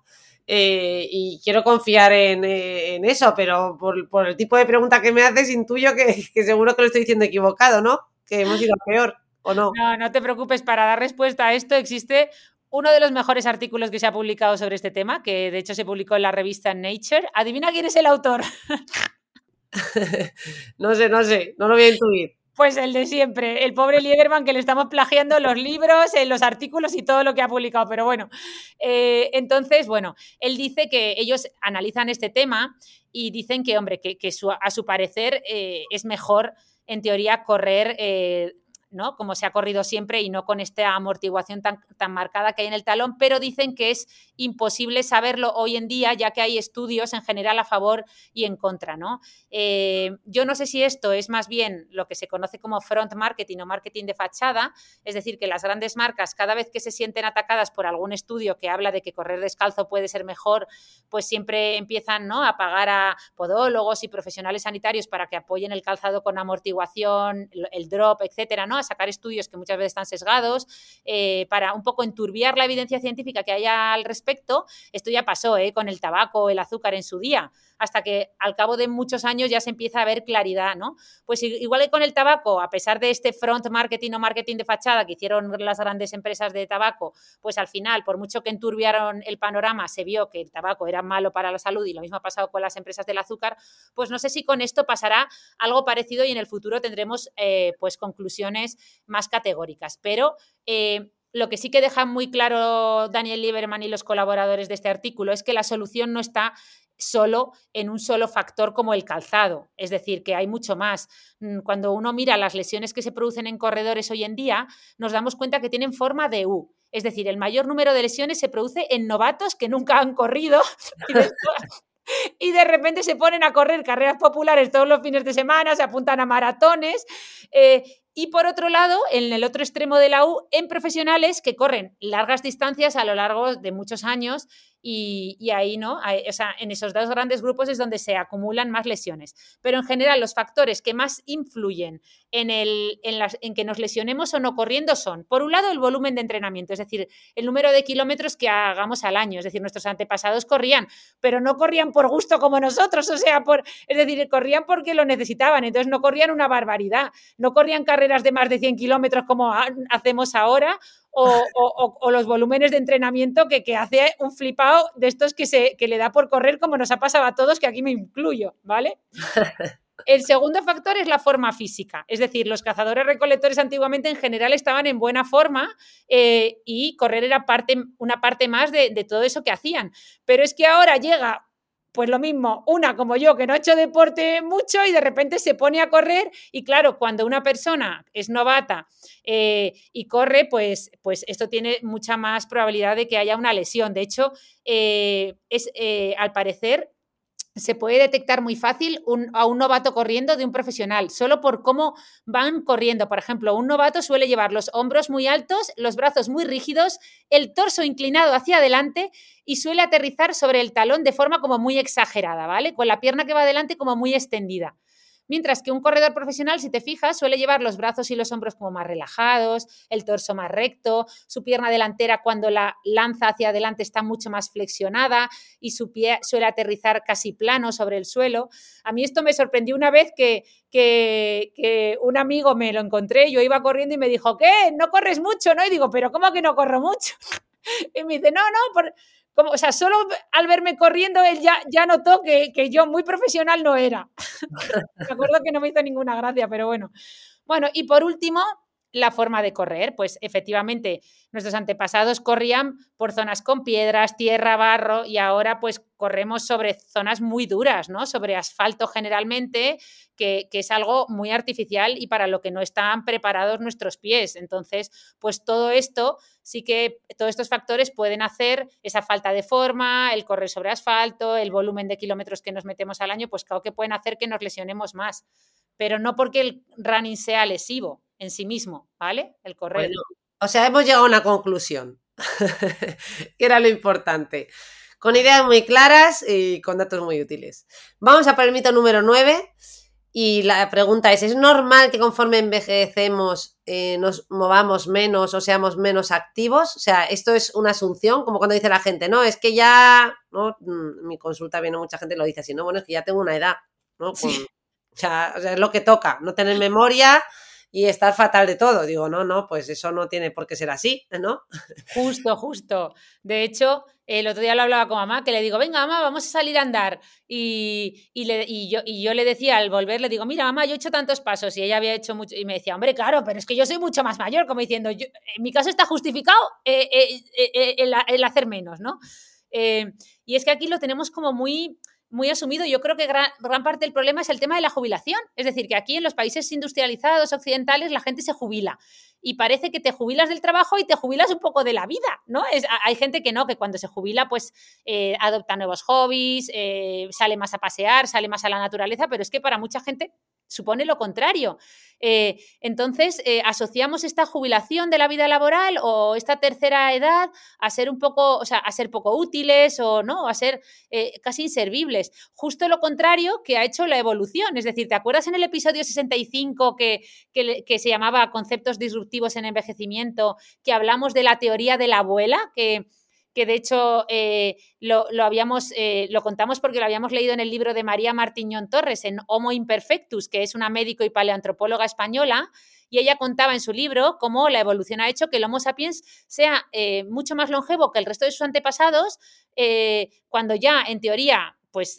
Speaker 1: eh, y quiero confiar en, eh, eso, pero por, el tipo de pregunta que me haces, intuyo que, seguro que lo estoy diciendo equivocado, ¿no? Que hemos ido a peor, ¿o no?
Speaker 2: No, no te preocupes, para dar respuesta a esto existe uno de los mejores artículos que se ha publicado sobre este tema, que de hecho se publicó en la revista Nature. Adivina quién es el autor.
Speaker 1: no sé, no sé, no lo voy a intuir.
Speaker 2: Pues el de siempre, el pobre Lieberman que le estamos plagiando los libros, los artículos y todo lo que ha publicado. Pero bueno, eh, entonces, bueno, él dice que ellos analizan este tema y dicen que, hombre, que, a su parecer eh, es mejor, en teoría, correr eh, ¿no? Como se ha corrido siempre y no con esta amortiguación tan, tan, marcada que hay en el talón, pero dicen que es imposible saberlo hoy en día, ya que hay estudios en general a favor y en contra, ¿no? Eh, yo no sé si esto es más bien lo que se conoce como front marketing o marketing de fachada, es decir, que las grandes marcas, cada vez que se sienten atacadas por algún estudio que habla de que correr descalzo puede ser mejor, pues siempre empiezan ¿no? a pagar a podólogos y profesionales sanitarios para que apoyen el calzado con amortiguación, el drop, etcétera, ¿no? Sacar estudios que muchas veces están sesgados, eh, para un poco enturbiar la evidencia científica que haya al respecto. Esto ya pasó ¿eh? con el tabaco, el azúcar en su día, hasta que al cabo de muchos años ya se empieza a ver claridad, ¿no? Pues igual que con el tabaco, a pesar de este front marketing o marketing de fachada que hicieron las grandes empresas de tabaco, pues al final, por mucho que enturbiaron el panorama, se vio que el tabaco era malo para la salud y lo mismo ha pasado con las empresas del azúcar, pues no sé si con esto pasará algo parecido y en el futuro tendremos eh, pues conclusiones más categóricas. Pero eh, lo que sí que deja muy claro Daniel Lieberman y los colaboradores de este artículo es que la solución no está solo en un solo factor como el calzado. Es decir, que hay mucho más. Mm, cuando uno mira las lesiones que se producen en corredores hoy en día, nos damos cuenta que tienen forma de U. Es decir, el mayor número de lesiones se produce en novatos que nunca han corrido y, de repente se ponen a correr carreras populares todos los fines de semana, se apuntan a maratones. Eh, y por otro lado, en el otro extremo de la U, en profesionales que corren largas distancias a lo largo de muchos años y, ahí, ¿no? o sea, en esos dos grandes grupos es donde se acumulan más lesiones. Pero en general, los factores que más influyen en, el, en, las, en que nos lesionemos o no corriendo son, por un lado, el volumen de entrenamiento, es decir, el número de kilómetros que hagamos al año. Es decir, nuestros antepasados corrían, pero no corrían por gusto como nosotros, o sea, por, es decir, corrían porque lo necesitaban, entonces no corrían una barbaridad, no corrían carreras carreras de más de 100 kilómetros como hacemos ahora, o, los volúmenes de entrenamiento que, que, hace un flipado de estos que, se, que le da por correr como nos ha pasado a todos, que aquí me incluyo, ¿vale? El segundo factor es la forma física, es decir, los cazadores recolectores antiguamente en general estaban en buena forma eh, y correr era parte, una parte más de, de todo eso que hacían. Pero es que ahora llega pues lo mismo, una como yo que no ha hecho deporte mucho y de repente se pone a correr y claro, cuando una persona es novata eh, y corre, pues, pues esto tiene mucha más probabilidad de que haya una lesión. De hecho, eh, es al parecer se puede detectar muy fácil a un novato corriendo de un profesional, solo por cómo van corriendo. Por ejemplo, un novato suele llevar los hombros muy altos, los brazos muy rígidos, el torso inclinado hacia adelante y suele aterrizar sobre el talón de forma como muy exagerada, ¿vale? Con la pierna que va adelante como muy extendida. Mientras que un corredor profesional, si te fijas, suele llevar los brazos y los hombros como más relajados, el torso más recto, su pierna delantera cuando la lanza hacia adelante está mucho más flexionada y su pie suele aterrizar casi plano sobre el suelo. A mí esto me sorprendió una vez que, que, un amigo me lo encontré, yo iba corriendo y me dijo, ¿qué? No corres mucho, ¿no? Y digo, pero ¿cómo que no corro mucho? Y me dice, no, no, por, como, o sea, solo al verme corriendo él ya, ya notó que, que yo muy profesional no era. me acuerdo que no me hizo ninguna gracia, pero bueno. Bueno, y por último, la forma de correr. Pues efectivamente, nuestros antepasados corrían por zonas con piedras, tierra, barro y ahora pues corremos sobre zonas muy duras, ¿no? Sobre asfalto generalmente, que, que, es algo muy artificial y para lo que no están preparados nuestros pies. Entonces, pues todo esto, sí que todos estos factores pueden hacer esa falta de forma, el correr sobre asfalto, el volumen de kilómetros que nos metemos al año, pues claro que pueden hacer que nos lesionemos más. Pero no porque el running sea lesivo, en sí mismo, ¿vale? El correr.
Speaker 1: o sea, hemos llegado a una conclusión, que era lo importante. Con ideas muy claras y con datos muy útiles. Vamos a por el mito número 9. Y la pregunta es, ¿es normal que conforme envejecemos eh, nos movamos menos o seamos menos activos? O sea, esto es una asunción, como cuando dice la gente, no, es que ya, ¿no? Mm, mi consulta viene mucha gente lo dice así, no, bueno, es que ya tengo una edad, ¿no? o, sea, es lo que toca, no tener memoria, y estar fatal de todo. Digo, no, no, pues eso no tiene por qué ser así, ¿no?
Speaker 2: Justo, justo. De hecho, el otro día lo hablaba con mamá, que le digo, venga, mamá, vamos a salir a andar. Y, y, yo, y yo le decía al volver, le digo, mira, mamá, yo he hecho tantos pasos y ella había hecho mucho. Y me decía, hombre, claro, pero es que yo soy mucho más mayor, como diciendo, yo, en mi caso está justificado eh, eh, eh, el, hacer menos, ¿no? y es que aquí lo tenemos como muy muy asumido. Yo creo que gran, parte del problema es el tema de la jubilación. Es decir, que aquí en los países industrializados occidentales la gente se jubila y parece que te jubilas del trabajo y te jubilas un poco de la vida, ¿no? Es, hay gente que no, que cuando se jubila pues eh, adopta nuevos hobbies, eh, sale más a pasear, sale más a la naturaleza, pero es que para mucha gente supone lo contrario. Eh, entonces, eh, asociamos esta jubilación de la vida laboral o esta tercera edad a ser un poco, o sea, a ser poco útiles o no, a ser eh, casi inservibles. Justo lo contrario que ha hecho la evolución. Es decir, ¿te acuerdas en el episodio 65 que, que, que se llamaba Conceptos disruptivos en envejecimiento, que hablamos de la teoría de la abuela? Que que de hecho eh, lo, habíamos, eh, lo contamos porque lo habíamos leído en el libro de María Martiñón Torres, en Homo Imperfectus, que es una médico y paleoantropóloga española, y ella contaba en su libro cómo la evolución ha hecho que el Homo sapiens sea eh, mucho más longevo que el resto de sus antepasados, cuando ya, en teoría, pues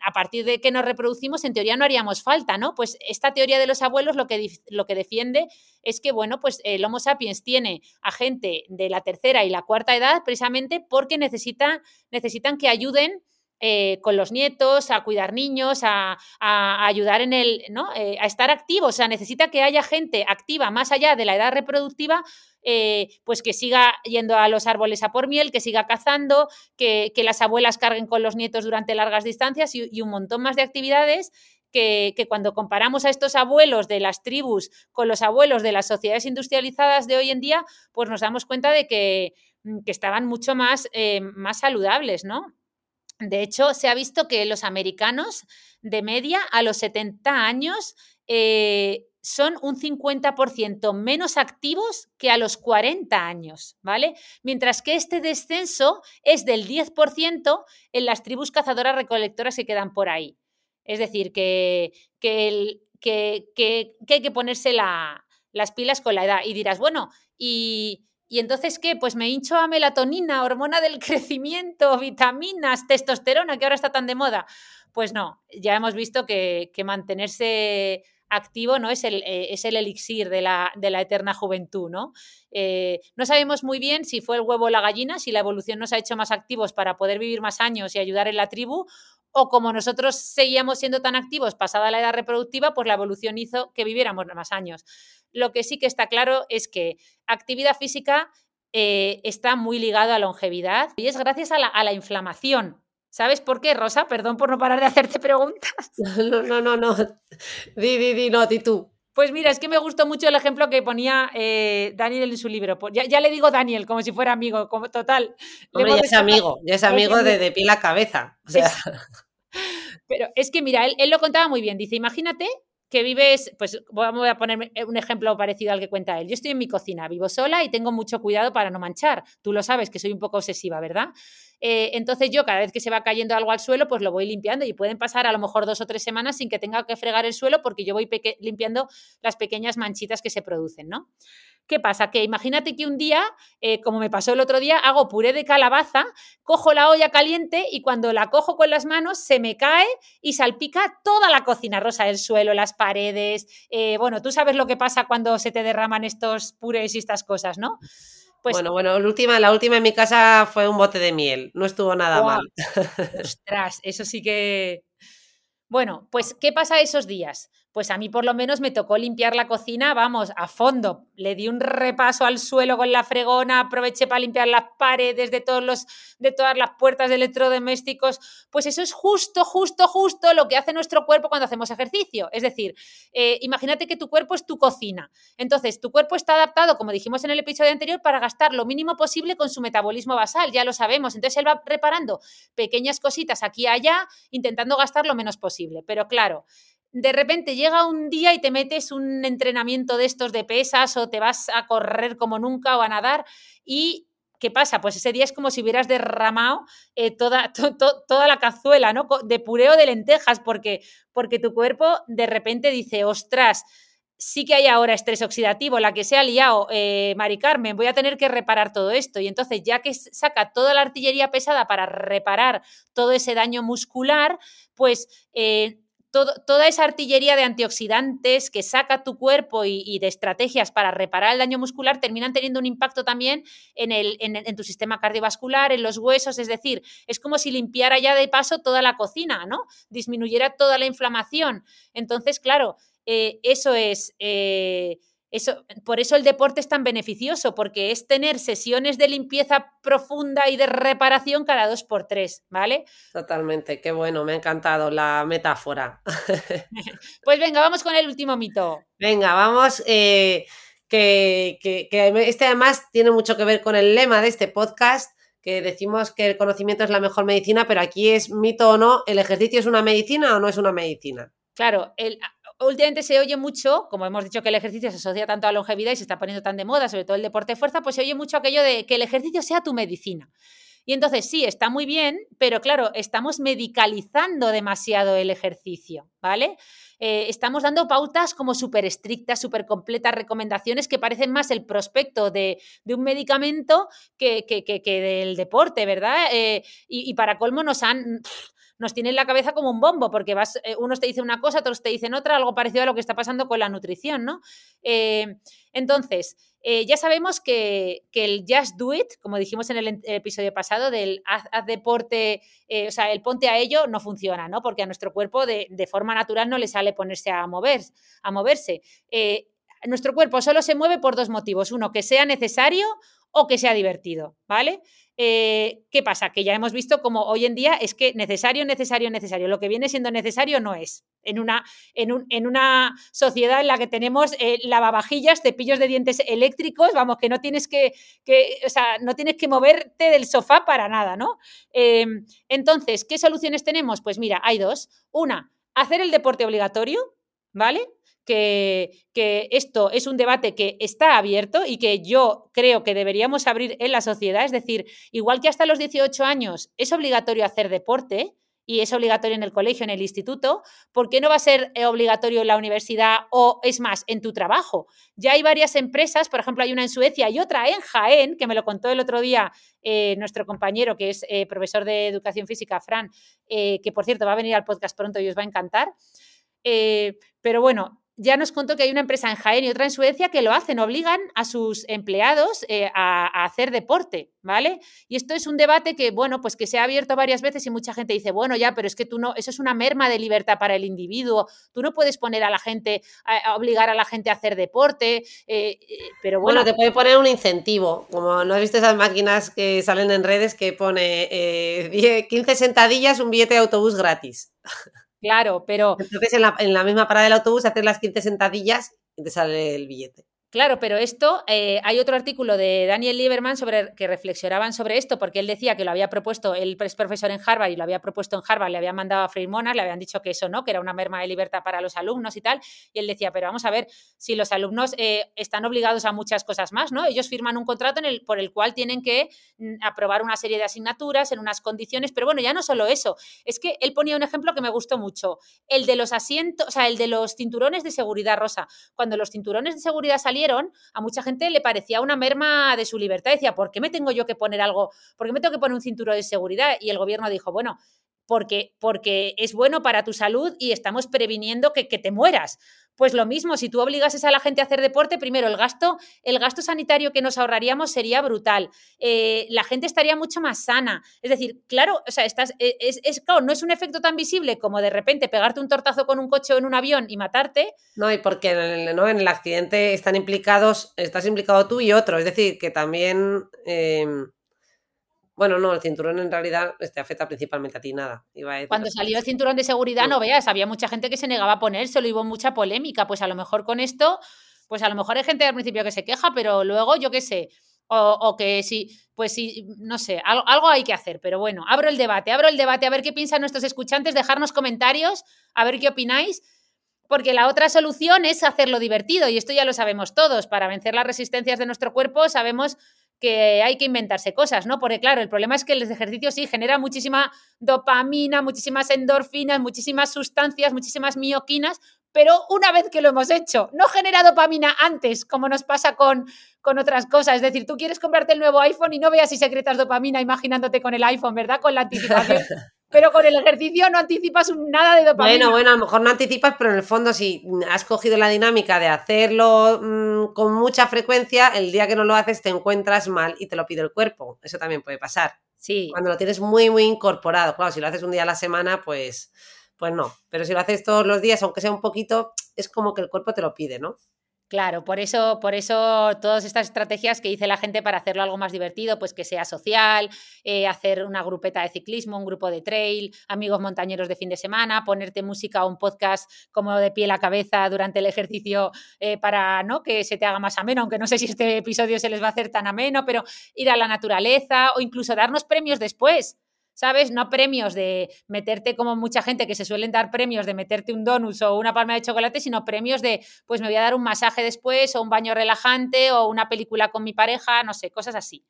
Speaker 2: a partir de que nos reproducimos, en teoría no haríamos falta, ¿no? Pues esta teoría de los abuelos lo que, lo que defiende es que, bueno, pues el Homo sapiens tiene a gente de la tercera y la cuarta edad precisamente porque necesita, necesitan que ayuden eh, con los nietos, a cuidar niños, a, ayudar en el, ¿no? Eh, a estar activos. O sea, necesita que haya gente activa más allá de la edad reproductiva, eh, pues que siga yendo a los árboles a por miel, que siga cazando, que, las abuelas carguen con los nietos durante largas distancias y, un montón más de actividades que, que, cuando comparamos a estos abuelos de las tribus con los abuelos de las sociedades industrializadas de hoy en día, pues nos damos cuenta de que, mm, que estaban mucho más, más saludables, ¿no? De hecho, se ha visto que los americanos de media a los 70 años eh, son un 50% menos activos que a los 40 años, ¿vale? Mientras que este descenso es del 10% en las tribus cazadoras recolectoras que quedan por ahí. Es decir, que, que, que hay que ponerse la, las pilas con la edad. Y dirás, bueno, y, entonces qué? Pues me hincho a melatonina, hormona del crecimiento, vitaminas, testosterona, que ahora está tan de moda. Pues no, ya hemos visto que, mantenerse activo no es el, eh, es el elixir de la, de la, eterna juventud, ¿no? Eh, no sabemos muy bien si fue el huevo o la gallina, si la evolución nos ha hecho más activos para poder vivir más años y ayudar en la tribu, o como nosotros seguíamos siendo tan activos pasada la edad reproductiva, pues la evolución hizo que viviéramos más años. Lo que sí que está claro es que actividad física eh, está muy ligado a longevidad y es gracias a la, inflamación. ¿Sabes por qué, Rosa? Perdón por no parar de hacerte preguntas.
Speaker 1: No, no, no, no. Di, di, di, no, di tú.
Speaker 2: Pues mira, es que me gustó mucho el ejemplo que ponía eh, Daniel en su libro. Pues ya, le digo Daniel, como si fuera amigo, como total.
Speaker 1: Hombre, ya es amigo, ya es amigo de, de pie la cabeza.
Speaker 2: Pero es que mira, él, él, lo contaba muy bien. Dice, imagínate que vives, pues vamos a poner un ejemplo parecido al que cuenta él. Yo estoy en mi cocina, vivo sola y tengo mucho cuidado para no manchar. Tú lo sabes que soy un poco obsesiva, ¿verdad? Eh, entonces yo cada vez que se va cayendo algo al suelo, pues lo voy limpiando y pueden pasar a lo mejor dos o tres semanas sin que tenga que fregar el suelo porque yo voy limpiando las pequeñas manchitas que se producen, ¿no? ¿Qué pasa? Que imagínate que un día, eh, como me pasó el otro día, hago puré de calabaza, cojo la olla caliente y cuando la cojo con las manos se me cae y salpica toda la cocina rosa, el suelo, las paredes. Eh, bueno, tú sabes lo que pasa cuando se te derraman estos purés y estas cosas, ¿no?
Speaker 1: Pues, bueno, bueno, la última, la última en mi casa fue un bote de miel, no estuvo nada mal.
Speaker 2: Ostras, eso sí que. Bueno, pues, ¿qué pasa esos días? Pues a mí por lo menos me tocó limpiar la cocina, vamos, a fondo. Le di un repaso al suelo con la fregona, aproveché para limpiar las paredes de, todos los, de todas las puertas de electrodomésticos. Pues eso es justo, justo, justo lo que hace nuestro cuerpo cuando hacemos ejercicio. Es decir, eh, imagínate que tu cuerpo es tu cocina. Entonces, tu cuerpo está adaptado, como dijimos en el episodio anterior, para gastar lo mínimo posible con su metabolismo basal, ya lo sabemos. Entonces, él va reparando pequeñas cositas aquí y allá, intentando gastar lo menos posible. Pero claro, de repente llega un día y te metes un entrenamiento de estos de pesas o te vas a correr como nunca o a nadar y ¿qué pasa? Pues ese día es como si hubieras derramado eh, toda, toda la cazuela, ¿no? De pureo de lentejas, porque, porque tu cuerpo de repente dice, ostras, sí que hay ahora estrés oxidativo, la que se ha liado, eh, Mari Carmen, voy a tener que reparar todo esto. Y entonces, ya que saca toda la artillería pesada para reparar todo ese daño muscular, pues eh, toda esa artillería de antioxidantes que saca tu cuerpo y, de estrategias para reparar el daño muscular terminan teniendo un impacto también en, el, en, tu sistema cardiovascular, en los huesos, es decir, es como si limpiara ya de paso toda la cocina, ¿no? Disminuyera toda la inflamación. Entonces, claro, eh, eso es... Eh, eso, por eso el deporte es tan beneficioso, porque es tener sesiones de limpieza profunda y de reparación cada dos por tres, ¿vale?
Speaker 1: Totalmente, qué bueno, me ha encantado la metáfora.
Speaker 2: pues venga, vamos con el último mito.
Speaker 1: Venga, vamos, eh, que, que, este además tiene mucho que ver con el lema de este podcast, que decimos que el conocimiento es la mejor medicina, pero aquí es mito o no, ¿el ejercicio es una medicina o no es una medicina?
Speaker 2: Claro, el, últimamente se oye mucho, como hemos dicho que el ejercicio se asocia tanto a longevidad y se está poniendo tan de moda, sobre todo el deporte de fuerza, pues se oye mucho aquello de que el ejercicio sea tu medicina. Y entonces sí, está muy bien, pero claro, estamos medicalizando demasiado el ejercicio, ¿vale? Eh, estamos dando pautas como súper estrictas, súper completas, recomendaciones que parecen más el prospecto de, un medicamento que, del deporte, ¿verdad? Eh, y, para colmo nos han nos tiene en la cabeza como un bombo, porque vas, eh, unos te dicen una cosa, otros te dicen otra, algo parecido a lo que está pasando con la nutrición, ¿no? Eh, entonces, eh, ya sabemos que, el just do it, como dijimos en el, episodio pasado, del haz, deporte, o sea, el ponte a ello, no funciona, ¿no? Porque a nuestro cuerpo de, forma natural no le sale ponerse a, mover, a moverse. nuestro cuerpo solo se mueve por dos motivos. Uno, que sea necesario o que sea divertido, ¿vale? Eh, ¿Qué pasa? Que ya hemos visto como hoy en día es que necesario, necesario, necesario. Lo que viene siendo necesario no es. En una, en, una sociedad en la que tenemos eh, lavavajillas, cepillos de dientes eléctricos, vamos, que no tienes que, o sea, no tienes que moverte del sofá para nada, ¿no? Em, entonces, ¿qué soluciones tenemos? Pues mira, hay dos. Una, hacer el deporte obligatorio, ¿vale? Que, esto es un debate que está abierto y que yo creo que deberíamos abrir en la sociedad. Es decir, igual que hasta los 18 años es obligatorio hacer deporte, y es obligatorio en el colegio, en el instituto, ¿por qué no va a ser eh, obligatorio en la universidad o, es más, en tu trabajo? Ya hay varias empresas, por ejemplo, hay una en Suecia y otra en Jaén, que me lo contó el otro día eh, nuestro compañero, que es eh, profesor de educación física, Fran, que por cierto va a venir al podcast pronto y os va a encantar. pero bueno, ya nos contó que hay una empresa en Jaén y otra en Suecia que lo hacen, obligan a sus empleados eh, a, hacer deporte, ¿vale? Y esto es un debate que, bueno, pues que se ha abierto varias veces y mucha gente dice, bueno, ya, pero es que tú no, eso es una merma de libertad para el individuo, tú no puedes poner a la gente, a, obligar a la gente a hacer deporte, eh, eh, pero bueno.
Speaker 1: Bueno, te puede poner un incentivo, como no has visto esas máquinas que salen en redes que pone 15 sentadillas, un billete de autobús gratis.
Speaker 2: Claro, pero...
Speaker 1: Entonces en la, en la misma parada del autobús hacer las 15 sentadillas y te sale el billete.
Speaker 2: Claro, pero esto, eh, hay otro artículo de Daniel Lieberman sobre, que reflexionaban sobre esto, porque él decía que lo había propuesto, él es profesor en Harvard y lo había propuesto en Harvard, le habían mandado a freír monas, le habían dicho que eso no, que era una merma de libertad para los alumnos y tal, y él decía, pero vamos a ver, si los alumnos eh, están obligados a muchas cosas más, ¿no? Ellos firman un contrato en el, por el cual tienen que mm, aprobar una serie de asignaturas en unas condiciones, pero bueno, ya no solo eso, es que él ponía un ejemplo que me gustó mucho, el de los asientos, o sea, el de los cinturones de seguridad rosa. Cuando los cinturones de seguridad a mucha gente le parecía una merma de su libertad. Decía, ¿por qué me tengo yo que poner algo? ¿Por qué me tengo que poner un cinturón de seguridad? Y el gobierno dijo, bueno, porque, porque es bueno para tu salud y estamos previniendo que, que te mueras. Pues lo mismo, si tú obligases a la gente a hacer deporte, primero el gasto, el gasto sanitario que nos ahorraríamos sería brutal. Eh, la gente estaría mucho más sana. Es decir, claro, o sea, estás, e, es, es, no es un efecto tan visible como de repente pegarte un tortazo con un coche o en un avión y matarte.
Speaker 1: No, y porque en el, ¿no? en el accidente están implicados, estás implicado tú y otro. Es decir, que también. Eh bueno, no, el cinturón en realidad te este, afecta principalmente a ti, nada.
Speaker 2: Cuando salió el cinturón de seguridad, no veas, había mucha gente que se negaba a ponérselo, hubo mucha polémica. Pues a lo mejor con esto, pues a lo mejor hay gente al principio que se queja, pero luego yo qué sé. O, que sí, pues sí, no sé, algo, algo, hay que hacer, pero bueno, abro el debate, abro el debate, a ver qué piensan nuestros escuchantes, dejarnos comentarios, a ver qué opináis, porque la otra solución es hacerlo divertido, y esto ya lo sabemos todos, para vencer las resistencias de nuestro cuerpo sabemos que hay que inventarse cosas, ¿no? Porque claro, el problema es que el ejercicio sí genera muchísima dopamina, muchísimas endorfinas, muchísimas sustancias, muchísimas mioquinas, pero una vez que lo hemos hecho, no genera dopamina antes, como nos pasa con, con otras cosas. Es decir, tú quieres comprarte el nuevo iPhone y no veas si secretas dopamina imaginándote con el iPhone, ¿verdad? Con la anticipación. Pero con el ejercicio no anticipas nada de dopamina.
Speaker 1: Bueno, bueno, a lo mejor no anticipas, pero en el fondo si has cogido la dinámica de hacerlo mm, con mucha frecuencia, el día que no lo haces te encuentras mal y te lo pide el cuerpo. Eso también puede pasar.
Speaker 2: Sí.
Speaker 1: Cuando lo tienes muy, muy incorporado. Claro, si lo haces un día a la semana, pues, pues no. Pero si lo haces todos los días, aunque sea un poquito, es como que el cuerpo te lo pide, ¿no?
Speaker 2: Claro, por eso, por eso todas estas estrategias que dice la gente para hacerlo algo más divertido, pues que sea social, eh, hacer una grupeta de ciclismo, un grupo de trail, amigos montañeros de fin de semana, ponerte música o un podcast como de pie a la cabeza durante el ejercicio eh, para ¿no? que se te haga más ameno, aunque no sé si este episodio se les va a hacer tan ameno, pero ir a la naturaleza o incluso darnos premios después. ¿Sabes? No premios de meterte como mucha gente que se suelen dar premios de meterte un donut o una palma de chocolate, sino premios de, pues me voy a dar un masaje después o un baño relajante o una película con mi pareja, no sé, cosas así.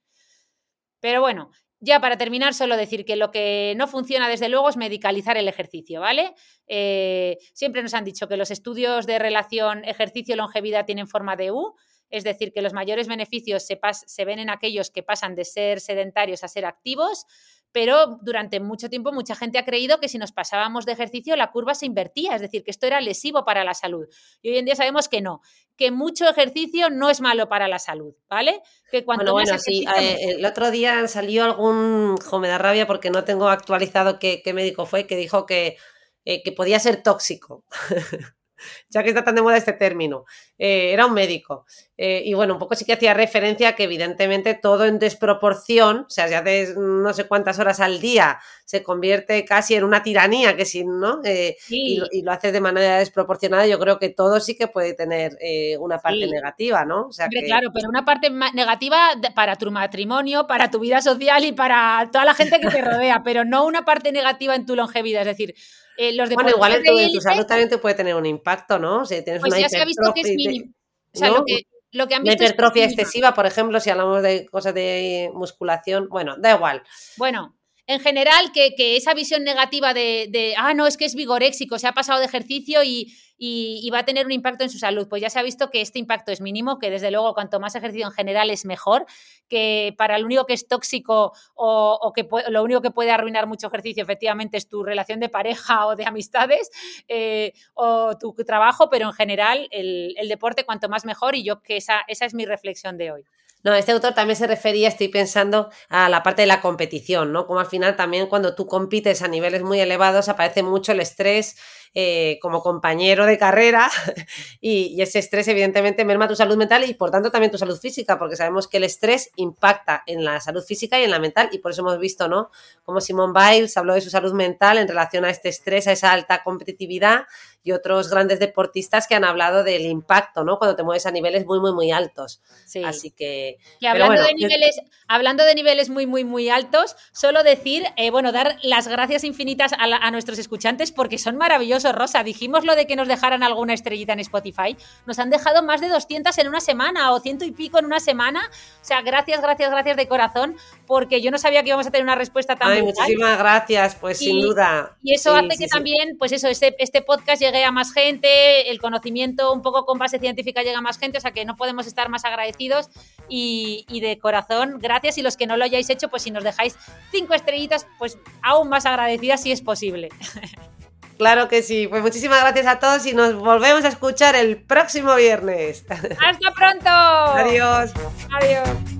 Speaker 2: Pero bueno, ya para terminar, solo decir que lo que no funciona desde luego es medicalizar el ejercicio, ¿vale? Eh, siempre nos han dicho que los estudios de relación ejercicio-longevidad tienen forma de U, es decir, que los mayores beneficios se, se ven en aquellos que pasan de ser sedentarios a ser activos, pero durante mucho tiempo mucha gente ha creído que si nos pasábamos de ejercicio la curva se invertía, es decir, que esto era lesivo para la salud. Y hoy en día sabemos que no, que mucho ejercicio no es malo para la salud, ¿vale? Que
Speaker 1: cuando bueno, bueno, sí, eh, el otro día salió algún, jo, me da rabia porque no tengo actualizado qué, médico fue, que dijo que, eh, que podía ser tóxico. ya que está tan de moda este término. Eh, era un médico. Eh, y bueno, un poco sí que hacía referencia a que evidentemente todo en desproporción, o sea, si haces no sé cuántas horas al día, se convierte casi en una tiranía, que si, ¿no? Eh, y, lo haces de manera desproporcionada, yo creo que todo sí que puede tener una parte negativa, ¿no?
Speaker 2: O sea, claro, pero una parte negativa para tu matrimonio, para tu vida social y para toda la gente que te rodea, pero no una parte negativa en tu longevidad, es decir,
Speaker 1: eh, bueno, igual en tu, salud también te puede tener un impacto, ¿no? Si tienes
Speaker 2: pues
Speaker 1: una
Speaker 2: ya se ha visto que es mínimo. O sea, lo, que, lo que han
Speaker 1: visto hipertrofia excesiva, por ejemplo, si hablamos de cosas de musculación, bueno, da igual.
Speaker 2: Bueno, en general, que, esa visión negativa de, de, ah, no, es que es vigoréxico, se ha pasado de ejercicio y, y, va a tener un impacto en su salud. Pues ya se ha visto que este impacto es mínimo, que desde luego cuanto más ejercicio en general es mejor, que para lo único que es tóxico o, que lo único que puede arruinar mucho ejercicio efectivamente es tu relación de pareja o de amistades eh, o tu trabajo, pero en general el, deporte cuanto más mejor y yo que esa, esa es mi reflexión de hoy.
Speaker 1: No, este autor también se refería, estoy pensando, a la parte de la competición, ¿no? Como al final también cuando tú compites a niveles muy elevados aparece mucho el estrés, eh, como compañero de carrera y, ese estrés evidentemente merma tu salud mental y por tanto también tu salud física, porque sabemos que el estrés impacta en la salud física y en la mental y por eso hemos visto, ¿no? Como Simone Biles habló de su salud mental en relación a este estrés, a esa alta competitividad y otros grandes deportistas que han hablado del impacto, ¿no? Cuando te mueves a niveles muy, muy, muy altos. Sí. Así que...
Speaker 2: Y hablando, de niveles, hablando de niveles muy, muy, muy altos, solo decir, eh, bueno, dar las gracias infinitas a, a nuestros escuchantes porque son maravillosos Rosa. Dijimos lo de que nos dejaran alguna estrellita en Spotify. Nos han dejado más de 200 en una semana o ciento y pico en una semana. O sea, gracias, gracias, gracias de corazón, porque yo no sabía que íbamos a tener una respuesta tan
Speaker 1: Ay, muchísimas gracias, pues sin duda.
Speaker 2: Y eso hace que también, pues eso, este, este podcast llegue a más gente, el conocimiento un poco con base científica llega a más gente, o sea que no podemos estar más agradecidos y, y de corazón, gracias. Y los que no lo hayáis hecho, pues si nos dejáis cinco estrellitas, pues aún más agradecidas si es posible.
Speaker 1: Claro que sí. Pues muchísimas gracias a todos y nos volvemos a escuchar el próximo viernes.
Speaker 2: Hasta pronto.
Speaker 1: Adiós.
Speaker 2: Adiós.